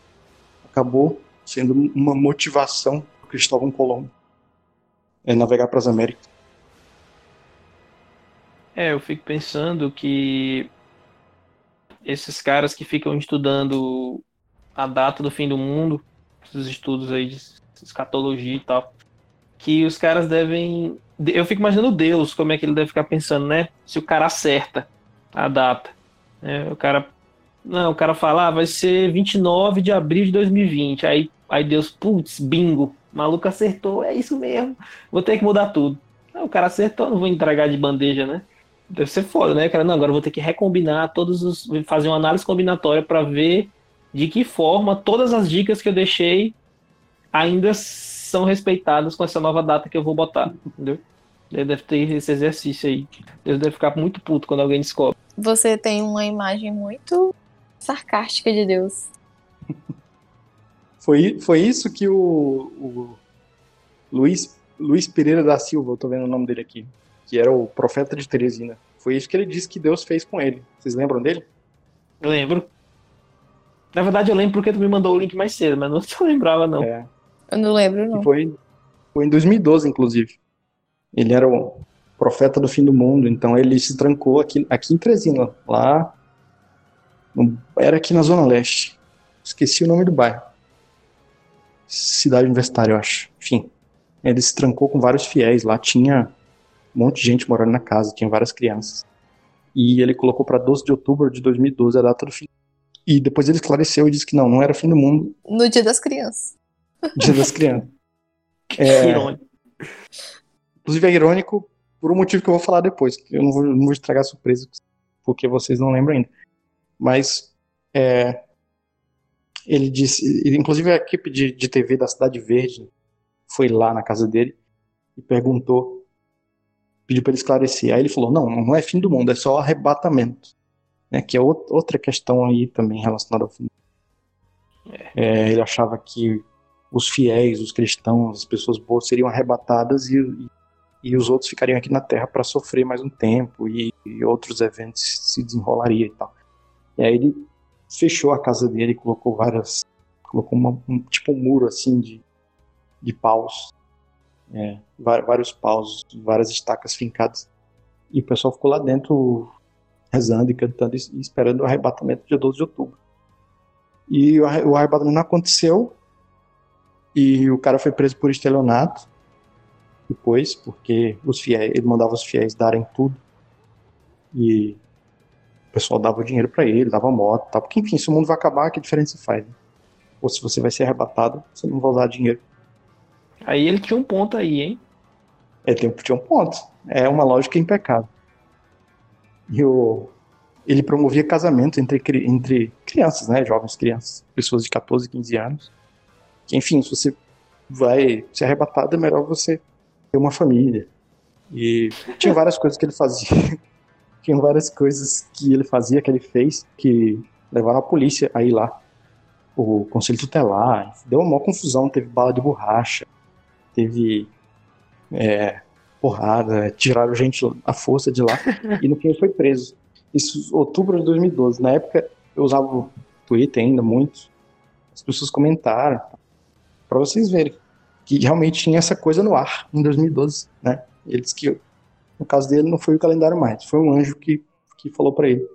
acabou sendo uma motivação Cristóvão Colombo é navegar para as Américas. É, eu fico pensando que esses caras que ficam estudando a data do fim do mundo, esses estudos aí de escatologia e tal, que os caras devem. Eu fico imaginando Deus, como é que ele deve ficar pensando, né? Se o cara acerta a data. Né? O cara. Não, o cara fala, ah, vai ser 29 de abril de 2020. Aí, aí Deus, putz, bingo. O maluco acertou, é isso mesmo. Vou ter que mudar tudo. Ah, o cara acertou, não vou entregar de bandeja, né? Deve ser foda, né? Cara, não, agora vou ter que recombinar todos os. fazer uma análise combinatória para ver de que forma todas as dicas que eu deixei ainda são respeitadas com essa nova data que eu vou botar, entendeu? Deve ter esse exercício aí. Deus deve ficar muito puto quando alguém descobre. Você tem uma imagem muito sarcástica de Deus. Foi, foi isso que o, o Luiz, Luiz Pereira da Silva, eu tô vendo o nome dele aqui, que era o profeta de Teresina. Foi isso que ele disse que Deus fez com ele. Vocês lembram dele? Lembro. Na verdade, eu lembro porque tu me mandou o link mais cedo, mas não se lembrava, não. É. Eu não lembro, não. Foi, foi em 2012, inclusive. Ele era o profeta do fim do mundo, então ele se trancou aqui, aqui em Tresina, lá. No, era aqui na Zona Leste. Esqueci o nome do bairro. Cidade Universitária, eu acho. Enfim. Ele se trancou com vários fiéis lá. Tinha um monte de gente morando na casa, tinha várias crianças. E ele colocou para 12 de outubro de 2012 a data do fim. E depois ele esclareceu e disse que não, não era fim do mundo. No dia das crianças. Dia das crianças. É, irônico. Inclusive é irônico por um motivo que eu vou falar depois. Que eu não vou, não vou estragar a surpresa, porque vocês não lembram ainda. Mas é, ele disse, inclusive a equipe de, de TV da Cidade Verde foi lá na casa dele e perguntou, pediu para ele esclarecer. Aí ele falou: não, não é fim do mundo, é só arrebatamento. Né, que é outra questão aí também relacionada ao fim. É, ele achava que os fiéis, os cristãos, as pessoas boas seriam arrebatadas e, e, e os outros ficariam aqui na Terra para sofrer mais um tempo e, e, outros eventos se desenrolariam e tal. E aí ele fechou a casa dele e colocou várias, colocou uma, um, tipo um muro assim de, de paus, é, vários paus, várias estacas fincadas. E o pessoal ficou lá dentro rezando e cantando e esperando o arrebatamento dia 12 de outubro. E o arrebatamento não aconteceu, e o cara foi preso por estelionato depois, porque os fiéis, ele mandava os fiéis darem tudo. E pessoal dava dinheiro para ele, dava moto, tal. Porque enfim, se o mundo vai acabar, que diferença faz? Né? Ou se você vai ser arrebatado, você não vai usar dinheiro. Aí ele tinha um ponto aí, hein? Ele tinha um ponto. É uma lógica impecável. E o, ele promovia casamento entre, entre crianças, né? Jovens crianças, pessoas de 14, 15 anos que, enfim, se você vai ser arrebatado, é melhor você ter uma família. E tinha várias coisas que ele fazia. tinha várias coisas que ele fazia, que ele fez, que levaram a polícia a ir lá. O conselho tutelar. Deu uma maior confusão. Teve bala de borracha. Teve é, porrada. Tiraram gente à força de lá. e no fim ele foi preso. Isso outubro de 2012. Na época eu usava o Twitter ainda muito. As pessoas comentaram para vocês verem que realmente tinha essa coisa no ar em 2012, né? Ele disse que no caso dele não foi o calendário mais, foi um anjo que, que falou para ele.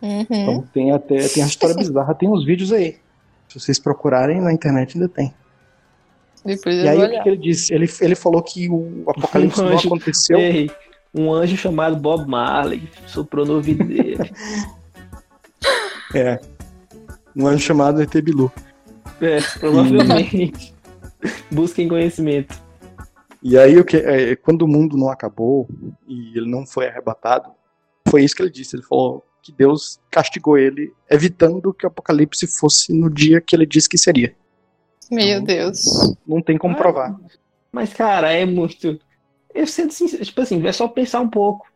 Uhum. Então tem até tem a história bizarra, tem uns vídeos aí. Se vocês procurarem na internet ainda tem. Depois e aí olhar. o que ele disse? Ele, ele falou que o apocalipse um não anjo, aconteceu. Ei, um anjo chamado Bob Marley soprou no ouvido dele. é. Um anjo chamado ET Bilu. É, provavelmente. Busquem conhecimento. E aí, o que, é, quando o mundo não acabou e ele não foi arrebatado, foi isso que ele disse. Ele falou que Deus castigou ele, evitando que o apocalipse fosse no dia que ele disse que seria. Meu então, Deus. Não tem como ah, provar. Mas, cara, é muito. Eu sinto sincero, tipo assim, é só pensar um pouco.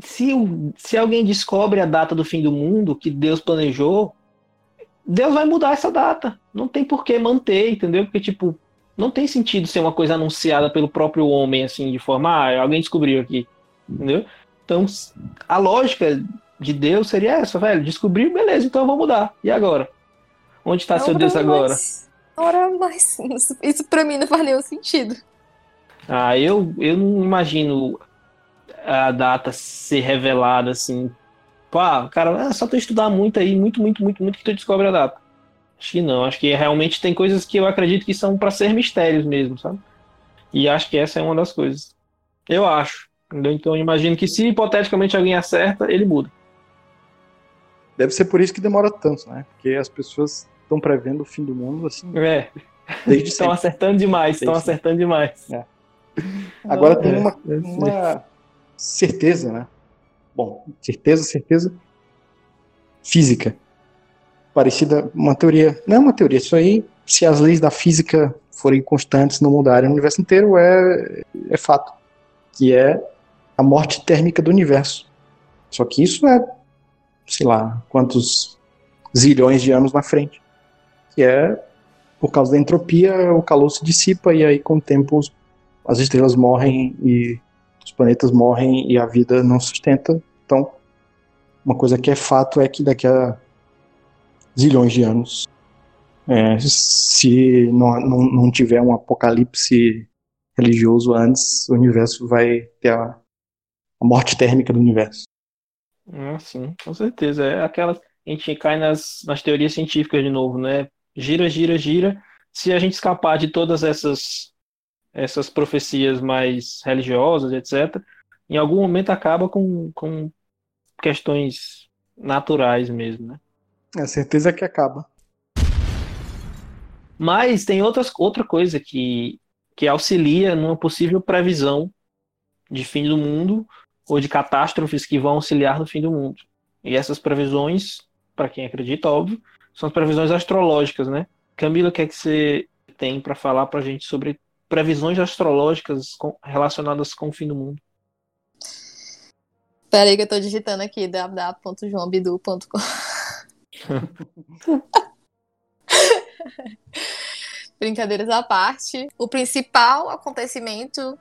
Se, se alguém descobre a data do fim do mundo que Deus planejou, Deus vai mudar essa data. Não tem por que manter, entendeu? Porque, tipo, não tem sentido ser uma coisa anunciada pelo próprio homem, assim, de forma, ah, alguém descobriu aqui, entendeu? Então, a lógica de Deus seria essa, velho. Descobriu, beleza, então eu vou mudar. E agora? Onde está seu Deus agora? Ora, mas isso, isso pra mim não faz nenhum sentido. Ah, eu, eu não imagino a data ser revelada assim Pá, cara, é só tu estudar muito aí, muito, muito, muito, muito que tu descobre a data. Acho que não, acho que realmente tem coisas que eu acredito que são para ser mistérios mesmo, sabe? E acho que essa é uma das coisas. Eu acho. Entendeu? Então eu imagino que se hipoteticamente alguém acerta, ele muda. Deve ser por isso que demora tanto, né? Porque as pessoas estão prevendo o fim do mundo assim. É. estão acertando demais, estão acertando demais. É. Agora tem é, uma, uma certeza, né? Bom, certeza, certeza física. Parecida, uma teoria. Não é uma teoria, isso aí, se as leis da física forem constantes, não mudarem no universo inteiro, é, é fato. Que é a morte térmica do universo. Só que isso é, sei lá, quantos zilhões de anos na frente. Que é, por causa da entropia, o calor se dissipa e aí com o tempo as estrelas morrem e os planetas morrem e a vida não sustenta. Então, uma coisa que é fato é que daqui a zilhões de anos, é, se não, não, não tiver um apocalipse religioso antes, o universo vai ter a, a morte térmica do universo. Ah, sim, com certeza. É aquela. A gente cai nas, nas teorias científicas de novo, né? Gira, gira, gira. Se a gente escapar de todas essas, essas profecias mais religiosas, etc., em algum momento acaba com, com questões naturais mesmo, né? É certeza que acaba. Mas tem outras, outra coisa que, que auxilia numa possível previsão de fim do mundo ou de catástrofes que vão auxiliar no fim do mundo. E essas previsões, para quem acredita, óbvio, são as previsões astrológicas, né? Camila, o que é que você tem para falar para a gente sobre previsões astrológicas com, relacionadas com o fim do mundo? Peraí que eu tô digitando aqui www.joãobidu.com Brincadeiras à parte, o principal acontecimento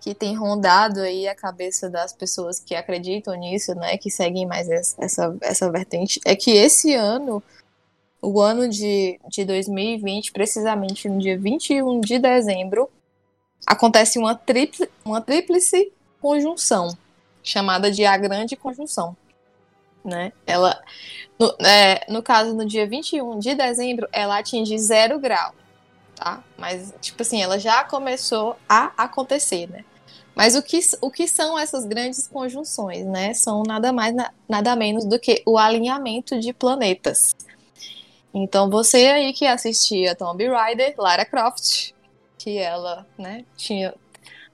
que tem rondado aí a cabeça das pessoas que acreditam nisso, né, que seguem mais essa, essa vertente, é que esse ano, o ano de, de 2020, precisamente no dia 21 de dezembro, acontece uma, tripli, uma tríplice conjunção, chamada de a grande conjunção. Né? Ela, no, é, no caso, no dia 21 de dezembro, ela atinge zero grau, tá? Mas, tipo assim, ela já começou a acontecer, né? Mas o que, o que são essas grandes conjunções, né? São nada mais, nada menos do que o alinhamento de planetas. Então, você aí que assistia Tomb Raider, Lara Croft, que ela, né, tinha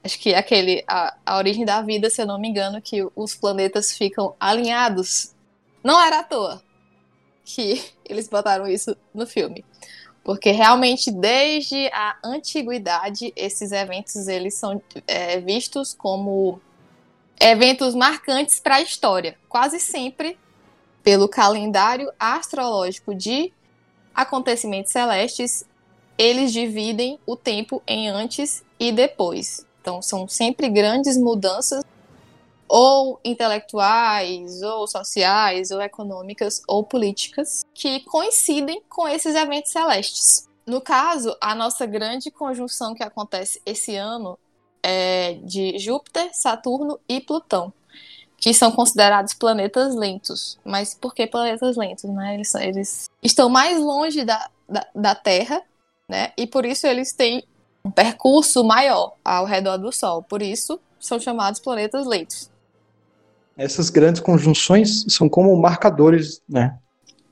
acho que aquele a, a origem da vida, se eu não me engano, que os planetas ficam alinhados. Não era à toa que eles botaram isso no filme. Porque realmente, desde a antiguidade, esses eventos eles são é, vistos como eventos marcantes para a história. Quase sempre pelo calendário astrológico de acontecimentos celestes, eles dividem o tempo em antes e depois. Então, são sempre grandes mudanças ou intelectuais, ou sociais, ou econômicas, ou políticas, que coincidem com esses eventos celestes. No caso, a nossa grande conjunção que acontece esse ano é de Júpiter, Saturno e Plutão, que são considerados planetas lentos. Mas por que planetas lentos? Né? Eles, eles estão mais longe da, da, da Terra, né? e por isso eles têm um percurso maior ao redor do Sol. Por isso, são chamados planetas lentos. Essas grandes conjunções são como marcadores, né?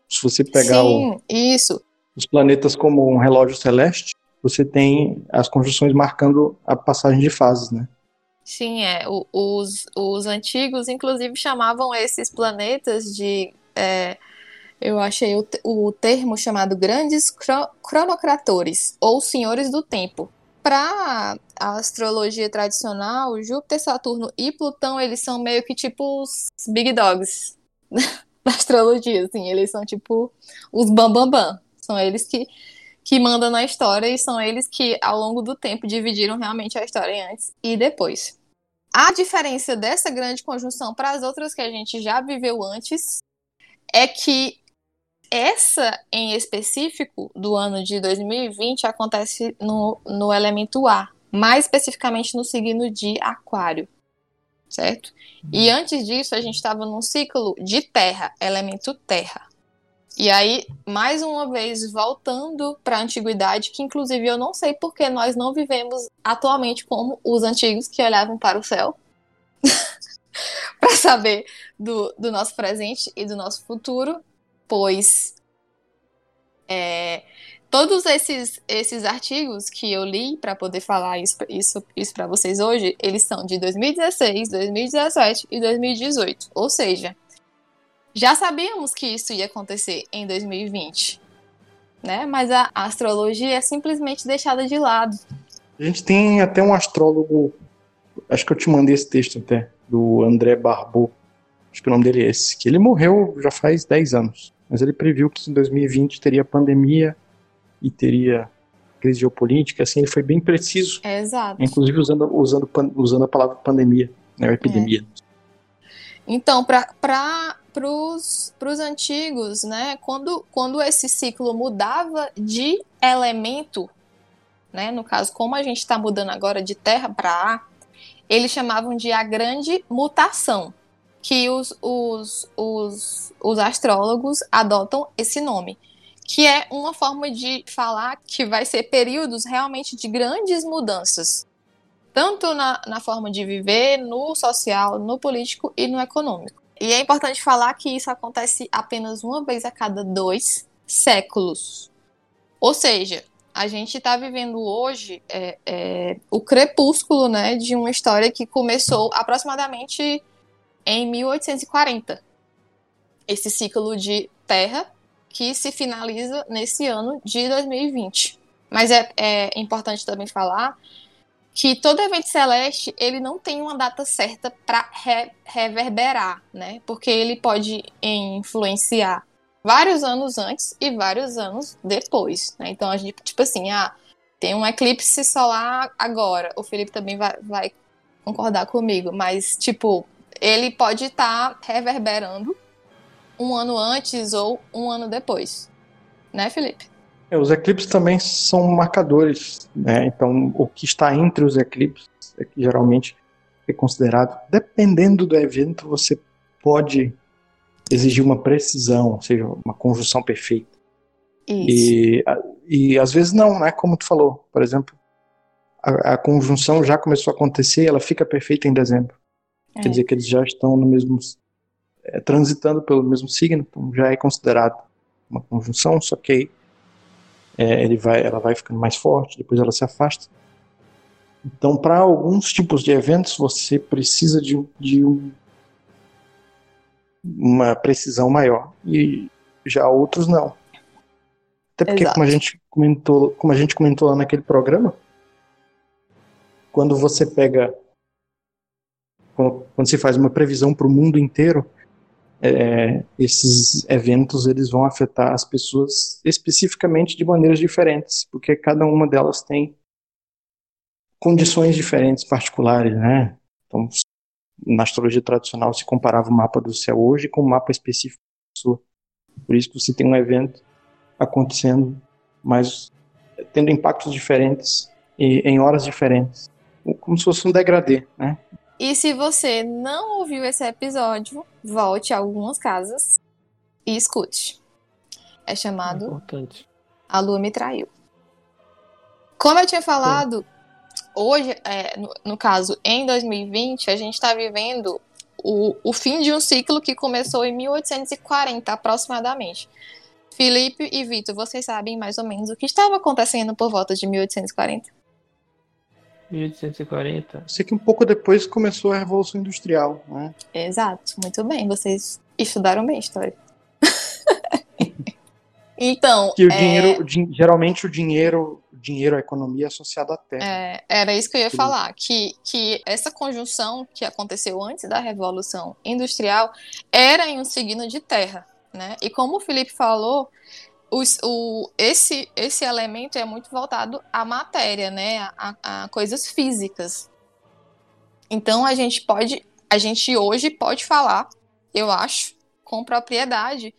Se você pegar Sim, o, isso. os planetas como um relógio celeste, você tem as conjunções marcando a passagem de fases, né? Sim, é. O, os, os antigos, inclusive, chamavam esses planetas de. É, eu achei o, o termo chamado grandes cronocratores, ou senhores do tempo. Para a astrologia tradicional, Júpiter, Saturno e Plutão, eles são meio que tipo os big dogs da astrologia, assim, eles são tipo os bambambam, bam, bam. são eles que que mandam na história e são eles que ao longo do tempo dividiram realmente a história antes e depois. A diferença dessa grande conjunção para as outras que a gente já viveu antes é que essa, em específico, do ano de 2020, acontece no, no elemento ar, mais especificamente no signo de Aquário, certo? E uhum. antes disso, a gente estava num ciclo de terra, elemento terra. E aí, mais uma vez, voltando para a antiguidade, que inclusive eu não sei porque nós não vivemos atualmente como os antigos que olhavam para o céu para saber do, do nosso presente e do nosso futuro pois é, todos esses, esses artigos que eu li para poder falar isso, isso, isso para vocês hoje, eles são de 2016, 2017 e 2018. Ou seja, já sabíamos que isso ia acontecer em 2020, né? Mas a astrologia é simplesmente deixada de lado. A gente tem até um astrólogo, acho que eu te mandei esse texto até, do André Barbeau, acho que o nome dele é esse, que ele morreu já faz 10 anos mas ele previu que em 2020 teria pandemia e teria crise geopolítica, assim, ele foi bem preciso. É, exato. Inclusive usando, usando, usando a palavra pandemia, né, ou epidemia. É. Então, para os antigos, né, quando, quando esse ciclo mudava de elemento, né? No caso, como a gente está mudando agora de terra para ar, eles chamavam de a grande mutação, que os, os, os, os astrólogos adotam esse nome, que é uma forma de falar que vai ser períodos realmente de grandes mudanças, tanto na, na forma de viver, no social, no político e no econômico. E é importante falar que isso acontece apenas uma vez a cada dois séculos. Ou seja, a gente está vivendo hoje é, é, o crepúsculo né, de uma história que começou aproximadamente em 1840. Esse ciclo de Terra que se finaliza nesse ano de 2020. Mas é, é importante também falar que todo evento celeste ele não tem uma data certa para re reverberar, né? Porque ele pode influenciar vários anos antes e vários anos depois, né? Então a gente, tipo assim, ah, tem um eclipse solar agora. O Felipe também vai, vai concordar comigo, mas tipo, ele pode estar tá reverberando um ano antes ou um ano depois, né, Felipe? É, os eclipses também são marcadores, né? Então, o que está entre os eclipses é que geralmente é considerado, dependendo do evento, você pode exigir uma precisão, ou seja, uma conjunção perfeita. Isso. E, e às vezes não, né? Como tu falou, por exemplo, a, a conjunção já começou a acontecer, ela fica perfeita em dezembro. É. Quer dizer que eles já estão no mesmo é, transitando pelo mesmo signo, então já é considerado uma conjunção, só que é, ele vai, ela vai ficando mais forte, depois ela se afasta. Então, para alguns tipos de eventos, você precisa de, de um, uma precisão maior e já outros não. Até porque, como a gente comentou, como a gente comentou lá naquele programa, quando você pega, quando, quando se faz uma previsão para o mundo inteiro, é, esses eventos eles vão afetar as pessoas especificamente de maneiras diferentes, porque cada uma delas tem condições diferentes, particulares, né? Então, na astrologia tradicional se comparava o mapa do céu hoje com o mapa específico da pessoa. Por isso você tem um evento acontecendo, mas tendo impactos diferentes e em horas diferentes, como se fosse um degradê, né? E se você não ouviu esse episódio, volte a algumas casas e escute. É chamado Importante. A Lua Me Traiu. Como eu tinha falado, hoje, é, no, no, caso, em 2020, a gente está vivendo o, o fim de um ciclo que começou em 1840, aproximadamente. Felipe e Vitor, vocês sabem mais ou menos o que estava acontecendo por volta de 1840? 1840. Sei que um pouco depois começou a Revolução Industrial, né? Exato, muito bem. Vocês estudaram bem a história. então. Que o é... dinheiro, geralmente o dinheiro, o dinheiro, a economia é associado à terra. É, era isso que eu ia falar. Que, que essa conjunção que aconteceu antes da Revolução Industrial era em um signo de terra. Né? E como o Felipe falou, os, o, esse, esse elemento é muito voltado à matéria, né? A, a, coisas físicas. Então a gente pode, a gente hoje pode falar, eu acho, com propriedade,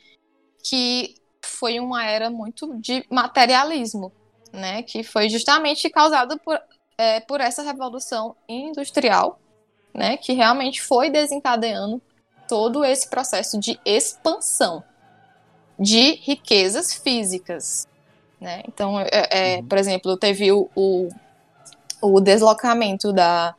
que foi uma era muito de materialismo, né? Que foi justamente causado por, é, por essa revolução industrial, né? Que realmente foi desencadeando todo esse processo de expansão de riquezas físicas. Né? Então, é, é, uhum. por exemplo, teve o, o, o, deslocamento da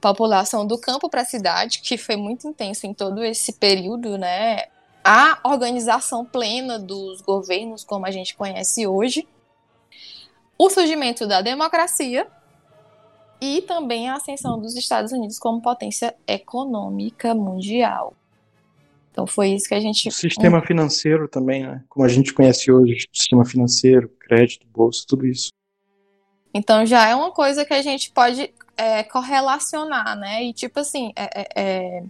população do campo para a cidade, que foi muito intenso em todo esse período, né? A organização plena dos governos, como a gente conhece hoje, o surgimento da democracia e também a ascensão dos Estados Unidos como potência econômica mundial. Então foi isso que a gente. O sistema financeiro também, né? Como a gente conhece hoje, o sistema financeiro, crédito, bolsa, tudo isso. Então já é uma coisa que a gente pode é, correlacionar, né? E tipo assim, é, é, é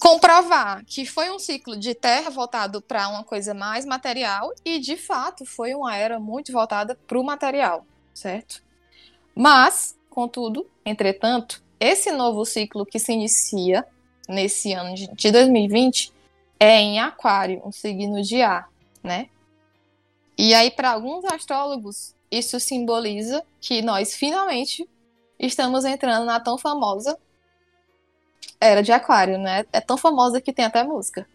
comprovar que foi um ciclo de terra voltado para uma coisa mais material e de fato foi uma era muito voltada para o material, certo? Mas, contudo, entretanto, esse novo ciclo que se inicia nesse ano de 2020 é em Aquário, um signo de ar, né? E aí, para alguns astrólogos, isso simboliza que nós finalmente estamos entrando na tão famosa era de Aquário, né? É tão famosa que tem até música.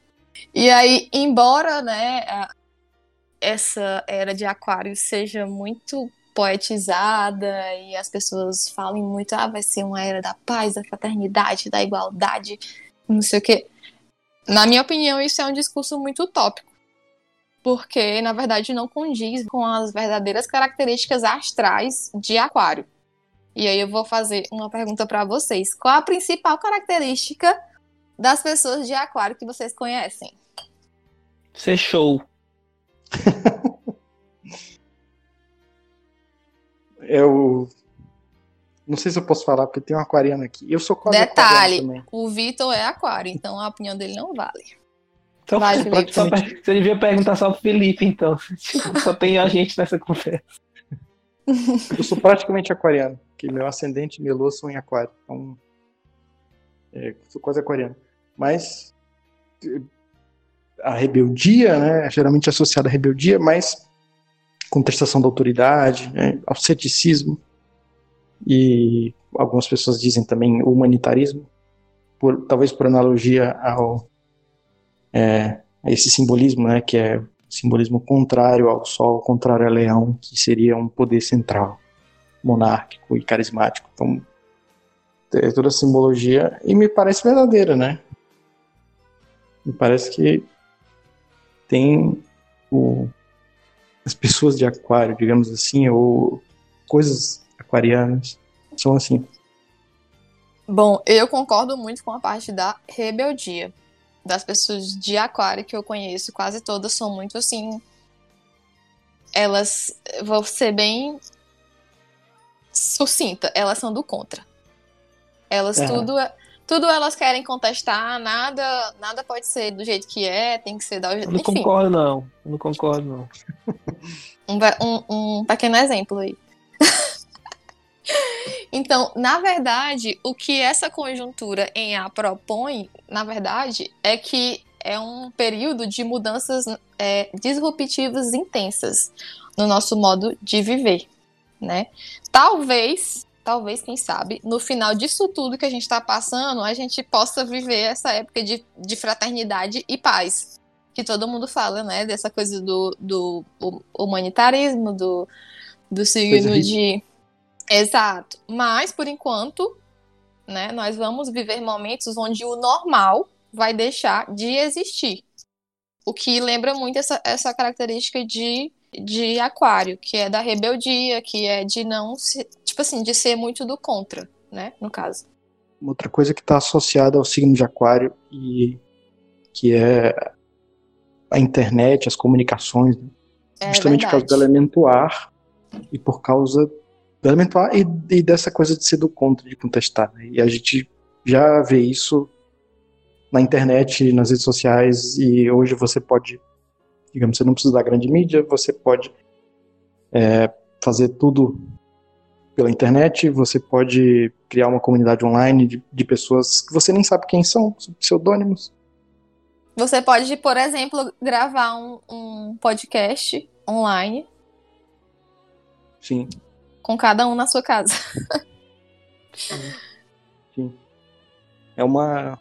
E aí, embora, né, essa era de Aquário seja muito poetizada e as pessoas falem muito, ah, vai ser uma era da paz, da fraternidade, da igualdade, não sei o quê. Na minha opinião, isso é um discurso muito utópico, porque na verdade não condiz com as verdadeiras características astrais de Aquário. E aí eu vou fazer uma pergunta para vocês. Qual a principal característica das pessoas de Aquário que vocês conhecem? Ser show. eu não sei se eu posso falar porque tem um aquariano aqui. Eu sou quase Detalhe, o Vitor é aquário, então a opinião dele não vale. Então, Vai, Felipe. Só, você devia perguntar só pro Felipe, então. só tem a gente nessa conversa. Eu sou praticamente aquariano, que meu ascendente e meu são em aquário. Então, é, sou quase aquariano. Mas a rebeldia, né, geralmente associada à rebeldia, mas contestação da autoridade, né, ao ceticismo e algumas pessoas dizem também humanitarismo, por, talvez por analogia ao é, a esse simbolismo, né, que é simbolismo contrário ao Sol, contrário a Leão, que seria um poder central, monárquico e carismático. Então, é toda a simbologia e me parece verdadeira, né? Me parece que tem o, as pessoas de aquário, digamos assim, ou coisas aquarianas, são assim. Bom, eu concordo muito com a parte da rebeldia. Das pessoas de aquário que eu conheço, quase todas são muito assim. Elas, vou ser bem sucinta, elas são do contra. Elas é. tudo tudo elas querem contestar, nada nada pode ser do jeito que é, tem que ser da jeito Não Enfim. concordo, não. Não concordo, não. um, um, um pequeno exemplo aí. Então, na verdade, o que essa conjuntura em A propõe, na verdade, é que é um período de mudanças é, disruptivas intensas no nosso modo de viver, né? Talvez talvez, quem sabe, no final disso tudo que a gente está passando, a gente possa viver essa época de, de fraternidade e paz. Que todo mundo fala, né? Dessa coisa do, do humanitarismo, do, do signo de. Exato. Mas, por enquanto, né, nós vamos viver momentos onde o normal vai deixar de existir. O que lembra muito essa, essa característica de, de aquário, que é da rebeldia, que é de não se, tipo assim, de ser muito do contra, né, no caso. Outra coisa que está associada ao signo de aquário e que é a internet, as comunicações, né? é justamente verdade. por causa do elemento ar e por causa do elemento ar e, e dessa coisa de ser do contra, de contestar. Né? E a gente já vê isso na internet, nas redes sociais, e hoje você pode, digamos, você não precisa da grande mídia, você pode é, fazer tudo pela internet, você pode criar uma comunidade online de, de pessoas que você nem sabe quem são, pseudônimos. Você pode, por exemplo, gravar um, um podcast online. Sim. Com cada um na sua casa. Sim. É uma.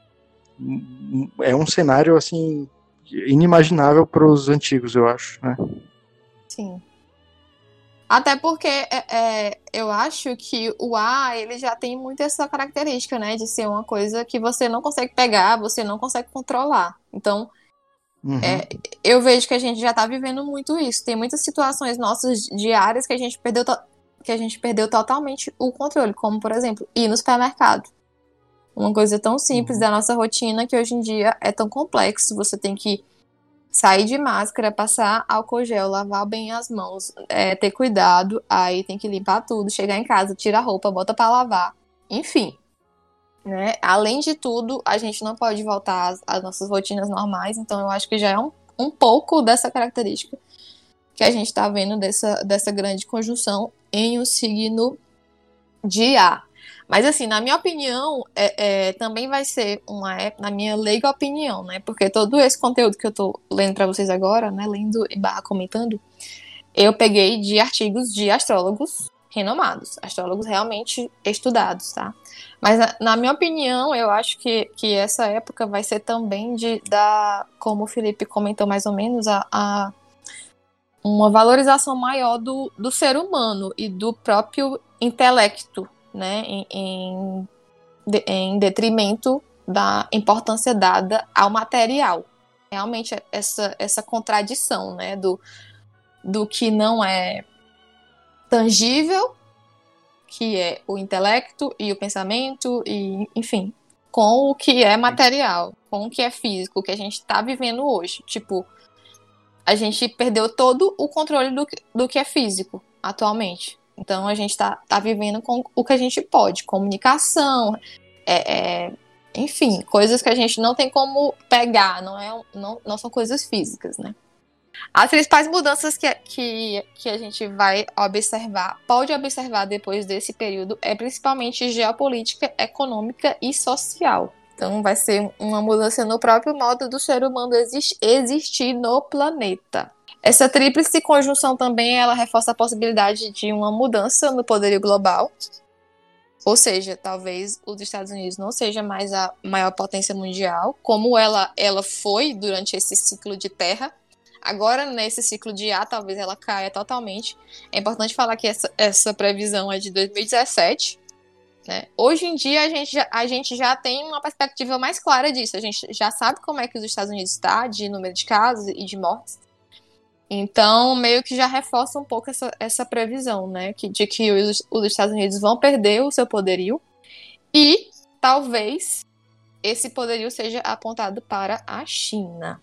É um cenário, assim, inimaginável para os antigos, eu acho, né? Sim. Até porque é, é, eu acho que o A, ele já tem muito essa característica, né? De ser uma coisa que você não consegue pegar, você não consegue controlar. Então, uhum. é, eu vejo que a gente já tá vivendo muito isso. Tem muitas situações nossas diárias que a gente perdeu, que a gente perdeu totalmente o controle. Como, por exemplo, ir no supermercado. Uma coisa tão simples uhum. da nossa rotina que hoje em dia é tão complexo. Você tem que sair de máscara, passar álcool gel, lavar bem as mãos, é, ter cuidado, aí tem que limpar tudo, chegar em casa, tira a roupa, bota para lavar, enfim. Né? Além de tudo, a gente não pode voltar às, às nossas rotinas normais, então eu acho que já é um, um pouco dessa característica que a gente está vendo dessa, dessa grande conjunção em o um signo de A. Mas, assim, na minha opinião, é, é, também vai ser uma época, na minha leiga opinião, né? Porque todo esse conteúdo que eu tô lendo para vocês agora, né? Lendo e barra comentando, eu peguei de artigos de astrólogos renomados, astrólogos realmente estudados, tá? Mas na, na, minha opinião, eu acho que, que essa época vai ser também de dar, como o Felipe comentou mais ou menos, a, a uma valorização maior do, do ser humano e do próprio intelecto, né? Em, em, em detrimento da importância dada ao material. Realmente essa, essa contradição, né? Do, do que não é tangível, que é o intelecto e o pensamento, e enfim, com o que é material, com o que é físico, que a gente está vivendo hoje. Tipo, a gente perdeu todo o controle do, do que é físico atualmente. Então a gente está tá vivendo com o que a gente pode, comunicação, é, é, enfim, coisas que a gente não tem como pegar, não, é, não, não são coisas físicas, né? As principais mudanças que, que, que a gente vai observar, pode observar depois desse período, é principalmente geopolítica, econômica e social. Então, vai ser uma mudança no próprio modo do ser humano existir no planeta. Essa tríplice conjunção também ela reforça a possibilidade de uma mudança no poderio global. Ou seja, talvez os Estados Unidos não seja mais a maior potência mundial, como ela, ela foi durante esse ciclo de terra, Agora, nesse ciclo de A, talvez ela caia totalmente. É importante falar que essa, essa previsão é de 2017. Né? Hoje em dia, a gente, já, a gente já tem uma perspectiva mais clara disso. A gente já sabe como é que os Estados Unidos está de número de casos e de mortes. Então, meio que já reforça um pouco essa, essa previsão, né? Que, de que os, os Estados Unidos vão perder o seu poderio. E talvez esse poderio seja apontado para a China.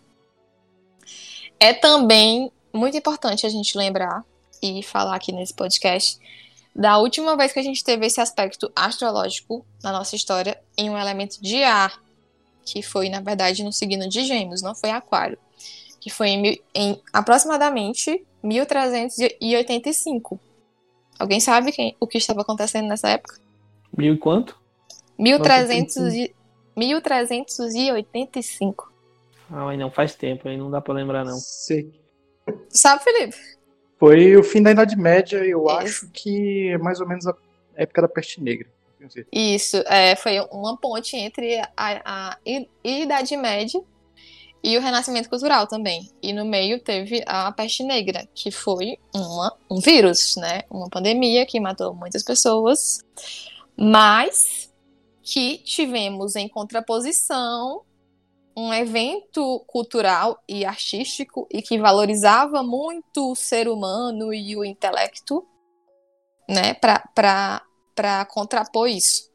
É também muito importante a gente lembrar e falar aqui nesse podcast da última vez que a gente teve esse aspecto astrológico na nossa história em um elemento de ar, que foi, na verdade, no signo de Gêmeos, não foi Aquário, que foi em, em aproximadamente 1385. Alguém sabe quem, o que estava acontecendo nessa época? Mil e quanto? 1300 e, 1385. Ah, mas não faz tempo, aí não dá pra lembrar, não. Sei. Sabe, Felipe? Foi o fim da Idade Média, eu Isso. acho que é mais ou menos a época da peste negra. Isso, é, foi uma ponte entre a, a, Idade Média e o Renascimento Cultural também. E no meio teve a peste negra, que foi uma, um vírus, né? Uma pandemia que matou muitas pessoas, mas que tivemos em contraposição um evento cultural e artístico e que valorizava muito o ser humano e o intelecto, né, para contrapor isso.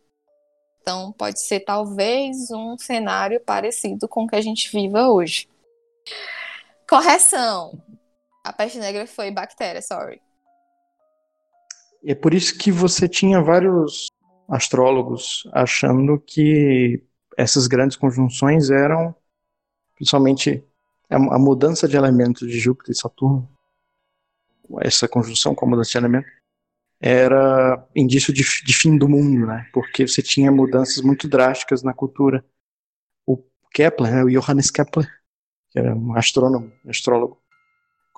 Então, pode ser talvez um cenário parecido com o que a gente viva hoje. Correção. A peste negra foi bactéria, sorry. É por isso que você tinha vários astrólogos achando que essas grandes conjunções eram principalmente a, a mudança de elementos de Júpiter e Saturno, essa conjunção com a mudança de elemento, era indício de, de fim do mundo, né? Porque você tinha mudanças muito drásticas na cultura. O Kepler, né? o Johannes Kepler, que era um astrônomo, astrólogo,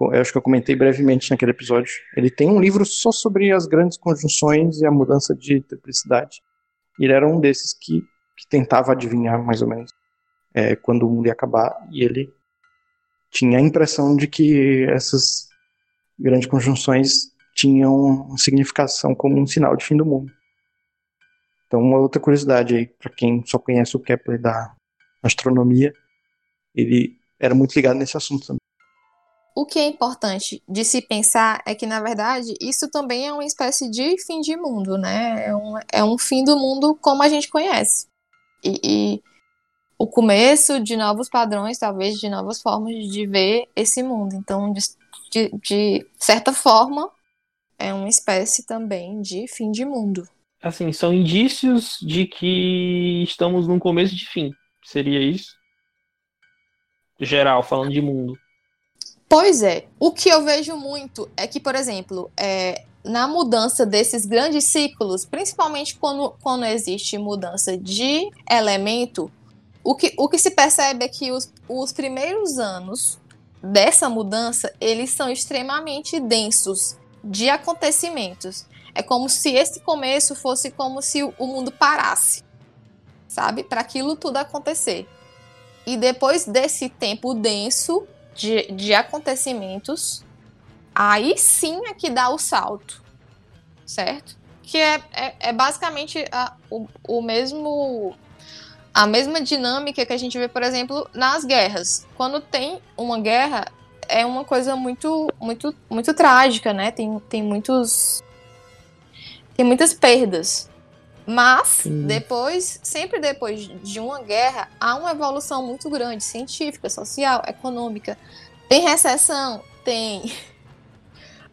eu acho que eu comentei brevemente naquele episódio. Ele tem um livro só sobre as grandes conjunções e a mudança de triplicidade. Ele era um desses que que tentava adivinhar mais ou menos é, quando o mundo ia acabar, e ele tinha a impressão de que essas grandes conjunções tinham significação como um sinal de fim do mundo. Então, uma outra curiosidade aí, para quem só conhece o Kepler da astronomia, ele era muito ligado nesse assunto também. O que é importante de se pensar é que, na verdade, isso também é uma espécie de fim de mundo, né? É um, é um fim do mundo como a gente conhece e, e o começo de novos padrões, talvez de novas formas de ver esse mundo. Então, de, de, de, certa forma, é uma espécie também de fim de mundo. Assim, são indícios de que estamos num começo de fim. Seria isso? Geral, falando de mundo. Pois é. O que eu vejo muito é que, por exemplo, é, na mudança desses grandes ciclos, principalmente quando, quando existe mudança de elemento, o que, o que se percebe é que os, os primeiros anos dessa mudança, eles são extremamente densos de acontecimentos. É como se esse começo fosse como se o mundo parasse, sabe? Para aquilo tudo acontecer. E depois desse tempo denso de, de acontecimentos, aí sim é que dá o salto, certo? Que é, é, é basicamente a, o, o mesmo a mesma dinâmica que a gente vê, por exemplo, nas guerras. Quando tem uma guerra, é uma coisa muito, muito, muito trágica, né? Tem, tem muitos, tem muitas perdas. Mas Sim. depois, sempre depois de uma guerra, há uma evolução muito grande, científica, social, econômica. Tem recessão, tem.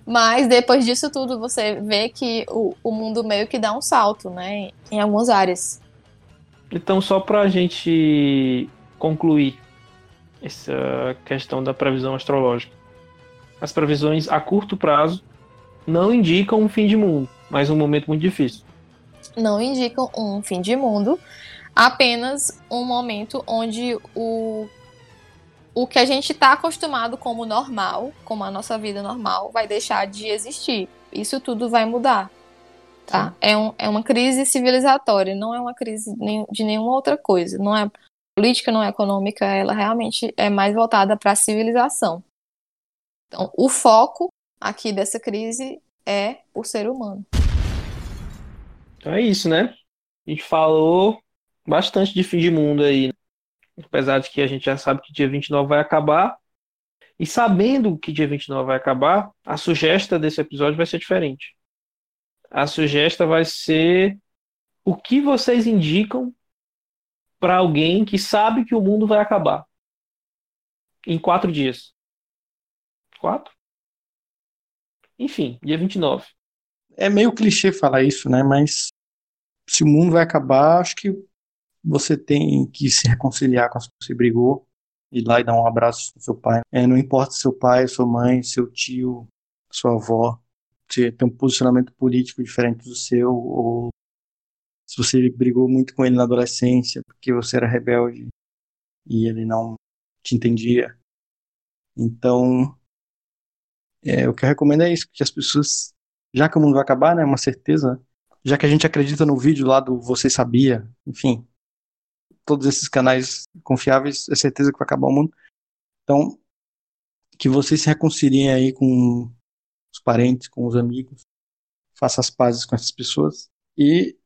Mas depois disso tudo, você vê que o, o mundo meio que dá um salto, né? Em algumas áreas. Então, só para a gente concluir essa questão da previsão astrológica. As previsões a curto prazo não indicam um fim de mundo, mas um momento muito difícil. Não indicam um fim de mundo, apenas um momento onde o, o que a gente está acostumado como normal, como a nossa vida normal, vai deixar de existir. Isso tudo vai mudar. Tá? É, um, é uma crise civilizatória, não é uma crise de nenhuma outra coisa. Não é política, não é econômica, ela realmente é mais voltada para a civilização. Então, o foco aqui dessa crise é o ser humano. Então é isso, né? A gente falou bastante de fim de mundo aí. Apesar de que a gente já sabe que dia 29 vai acabar. E sabendo que dia 29 vai acabar, a sugestão desse episódio vai ser diferente a sugestão vai ser o que vocês indicam para alguém que sabe que o mundo vai acabar em quatro dias. Quatro? Enfim, dia 29. É meio clichê falar isso, né? Mas se o mundo vai acabar, acho que você tem que se reconciliar com as que você brigou, ir lá e dar um abraço no seu pai. É, não importa seu pai, sua mãe, seu tio, sua avó, você tem um posicionamento político diferente do seu, ou se você brigou muito com ele na adolescência porque você era rebelde e ele não te entendia. Então, é, o que eu recomendo é isso, que as pessoas, já que o mundo vai acabar, né, uma certeza, já que a gente acredita no vídeo lá do Você Sabia, enfim, todos esses canais confiáveis, é certeza que vai acabar o mundo. Então, que vocês se reconciliem aí com os parentes, com os amigos, faça as pazes com essas pessoas e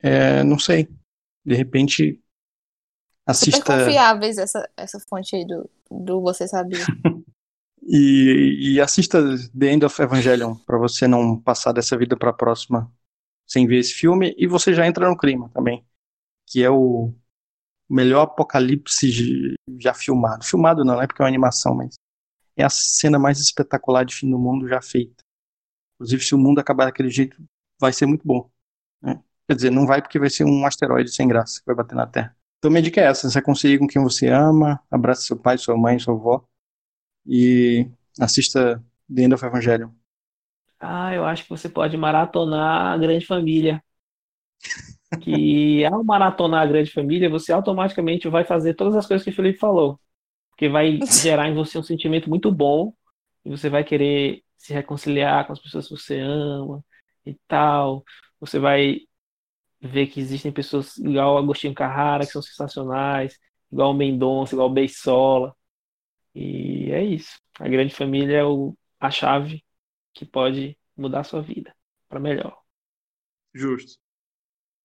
é, não sei, de repente assista. Super confiáveis essa, essa fonte aí do, do Você Sabia. e, e assista The End of Evangelion para você não passar dessa vida para a próxima sem ver esse filme e você já entra no clima também, que é o melhor apocalipse já filmado. Filmado não, é porque é uma animação, mas é a cena mais espetacular de fim do mundo já feita. Inclusive, se o mundo acabar daquele jeito, vai ser muito bom. Né? Quer dizer, não vai porque vai ser um asteroide sem graça que vai bater na Terra. Então, minha dica é essa: você conseguir com quem você ama, abraça seu pai, sua mãe, sua avó e assista The End of Evangelion. Ah, eu acho que você pode maratonar a Grande Família. que ao maratonar a Grande Família, você automaticamente vai fazer todas as coisas que o Felipe falou. Porque vai gerar em você um sentimento muito bom e você vai querer se reconciliar com as pessoas que você ama e tal. Você vai ver que existem pessoas igual Agostinho Carrara, que são sensacionais, igual o Mendonça, igual o Beisola. E é isso. A grande família é o, a chave que pode mudar a sua vida para melhor. Justo.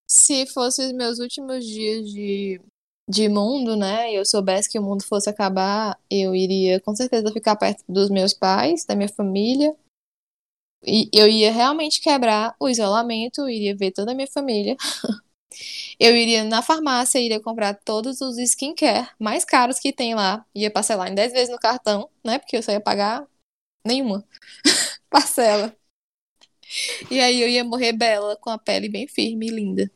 Se fossem os meus últimos dias de de mundo, né, e eu soubesse que o mundo fosse acabar, eu iria com certeza ficar perto dos meus pais, da minha família. E eu ia realmente quebrar o isolamento, iria ver toda a minha família. eu iria na farmácia, iria comprar todos os skincare mais caros que tem lá, ia parcelar em 10 vezes no cartão, né, porque eu só ia pagar nenhuma parcela. E aí eu ia morrer bela, com a pele bem firme e linda.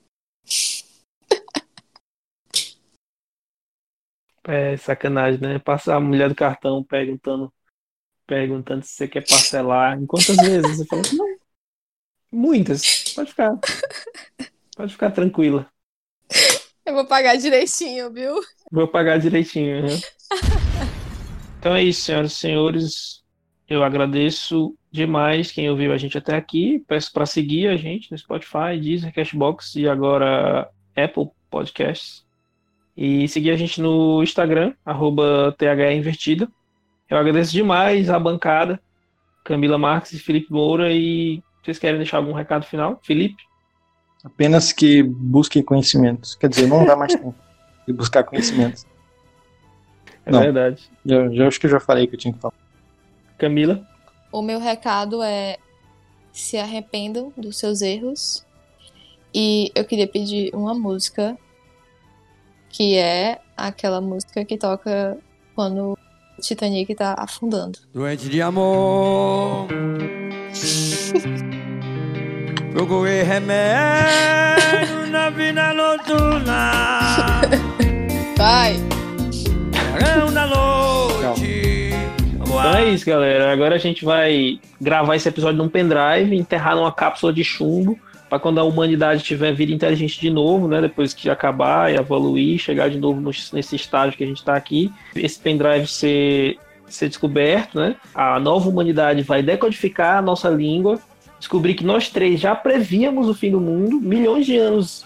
É sacanagem, né? Passar a mulher do cartão perguntando, perguntando se você quer parcelar. Em quantas vezes? Você fala assim, não. Muitas. Pode ficar. Pode ficar tranquila. Eu vou pagar direitinho, viu? Vou pagar direitinho. Uhum. Então é isso, senhoras e senhores. Eu agradeço demais quem ouviu a gente até aqui. Peço para seguir a gente no Spotify, Deezer, Cashbox e agora Apple Podcasts. E seguir a gente no Instagram, arroba. Eu agradeço demais a bancada, Camila Marques e Felipe Moura. E vocês querem deixar algum recado final? Felipe? Apenas que busquem conhecimentos. Quer dizer, não dá mais tempo de buscar conhecimentos. É não, verdade. Já, já acho que eu já falei que eu tinha que falar. Camila? O meu recado é se arrependam dos seus erros. E eu queria pedir uma música que é aquela música que toca quando o Titanic tá afundando. Doente de amor. Procurei remédio na vida noturna. Vai. Na noite. Então é isso, galera. Agora a gente vai gravar esse episódio num pendrive, enterrar numa cápsula de chumbo, para quando a humanidade tiver vida inteligente de novo, né? Depois que acabar e evoluir, chegar de novo nesse estágio que a gente está aqui, esse pendrive ser ser descoberto, né? A nova humanidade vai decodificar a nossa língua, descobrir que nós três já prevíamos o fim do mundo milhões de anos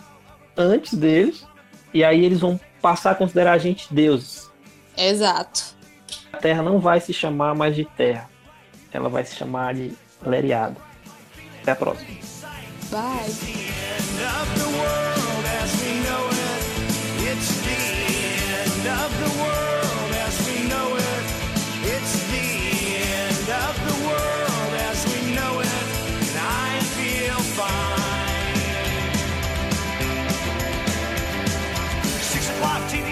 antes deles, e aí eles vão passar a considerar a gente deuses. Exato. Terra não vai se chamar mais de Terra. Ela vai se chamar de Leriado. Até a próxima. Bye. o'clock TV.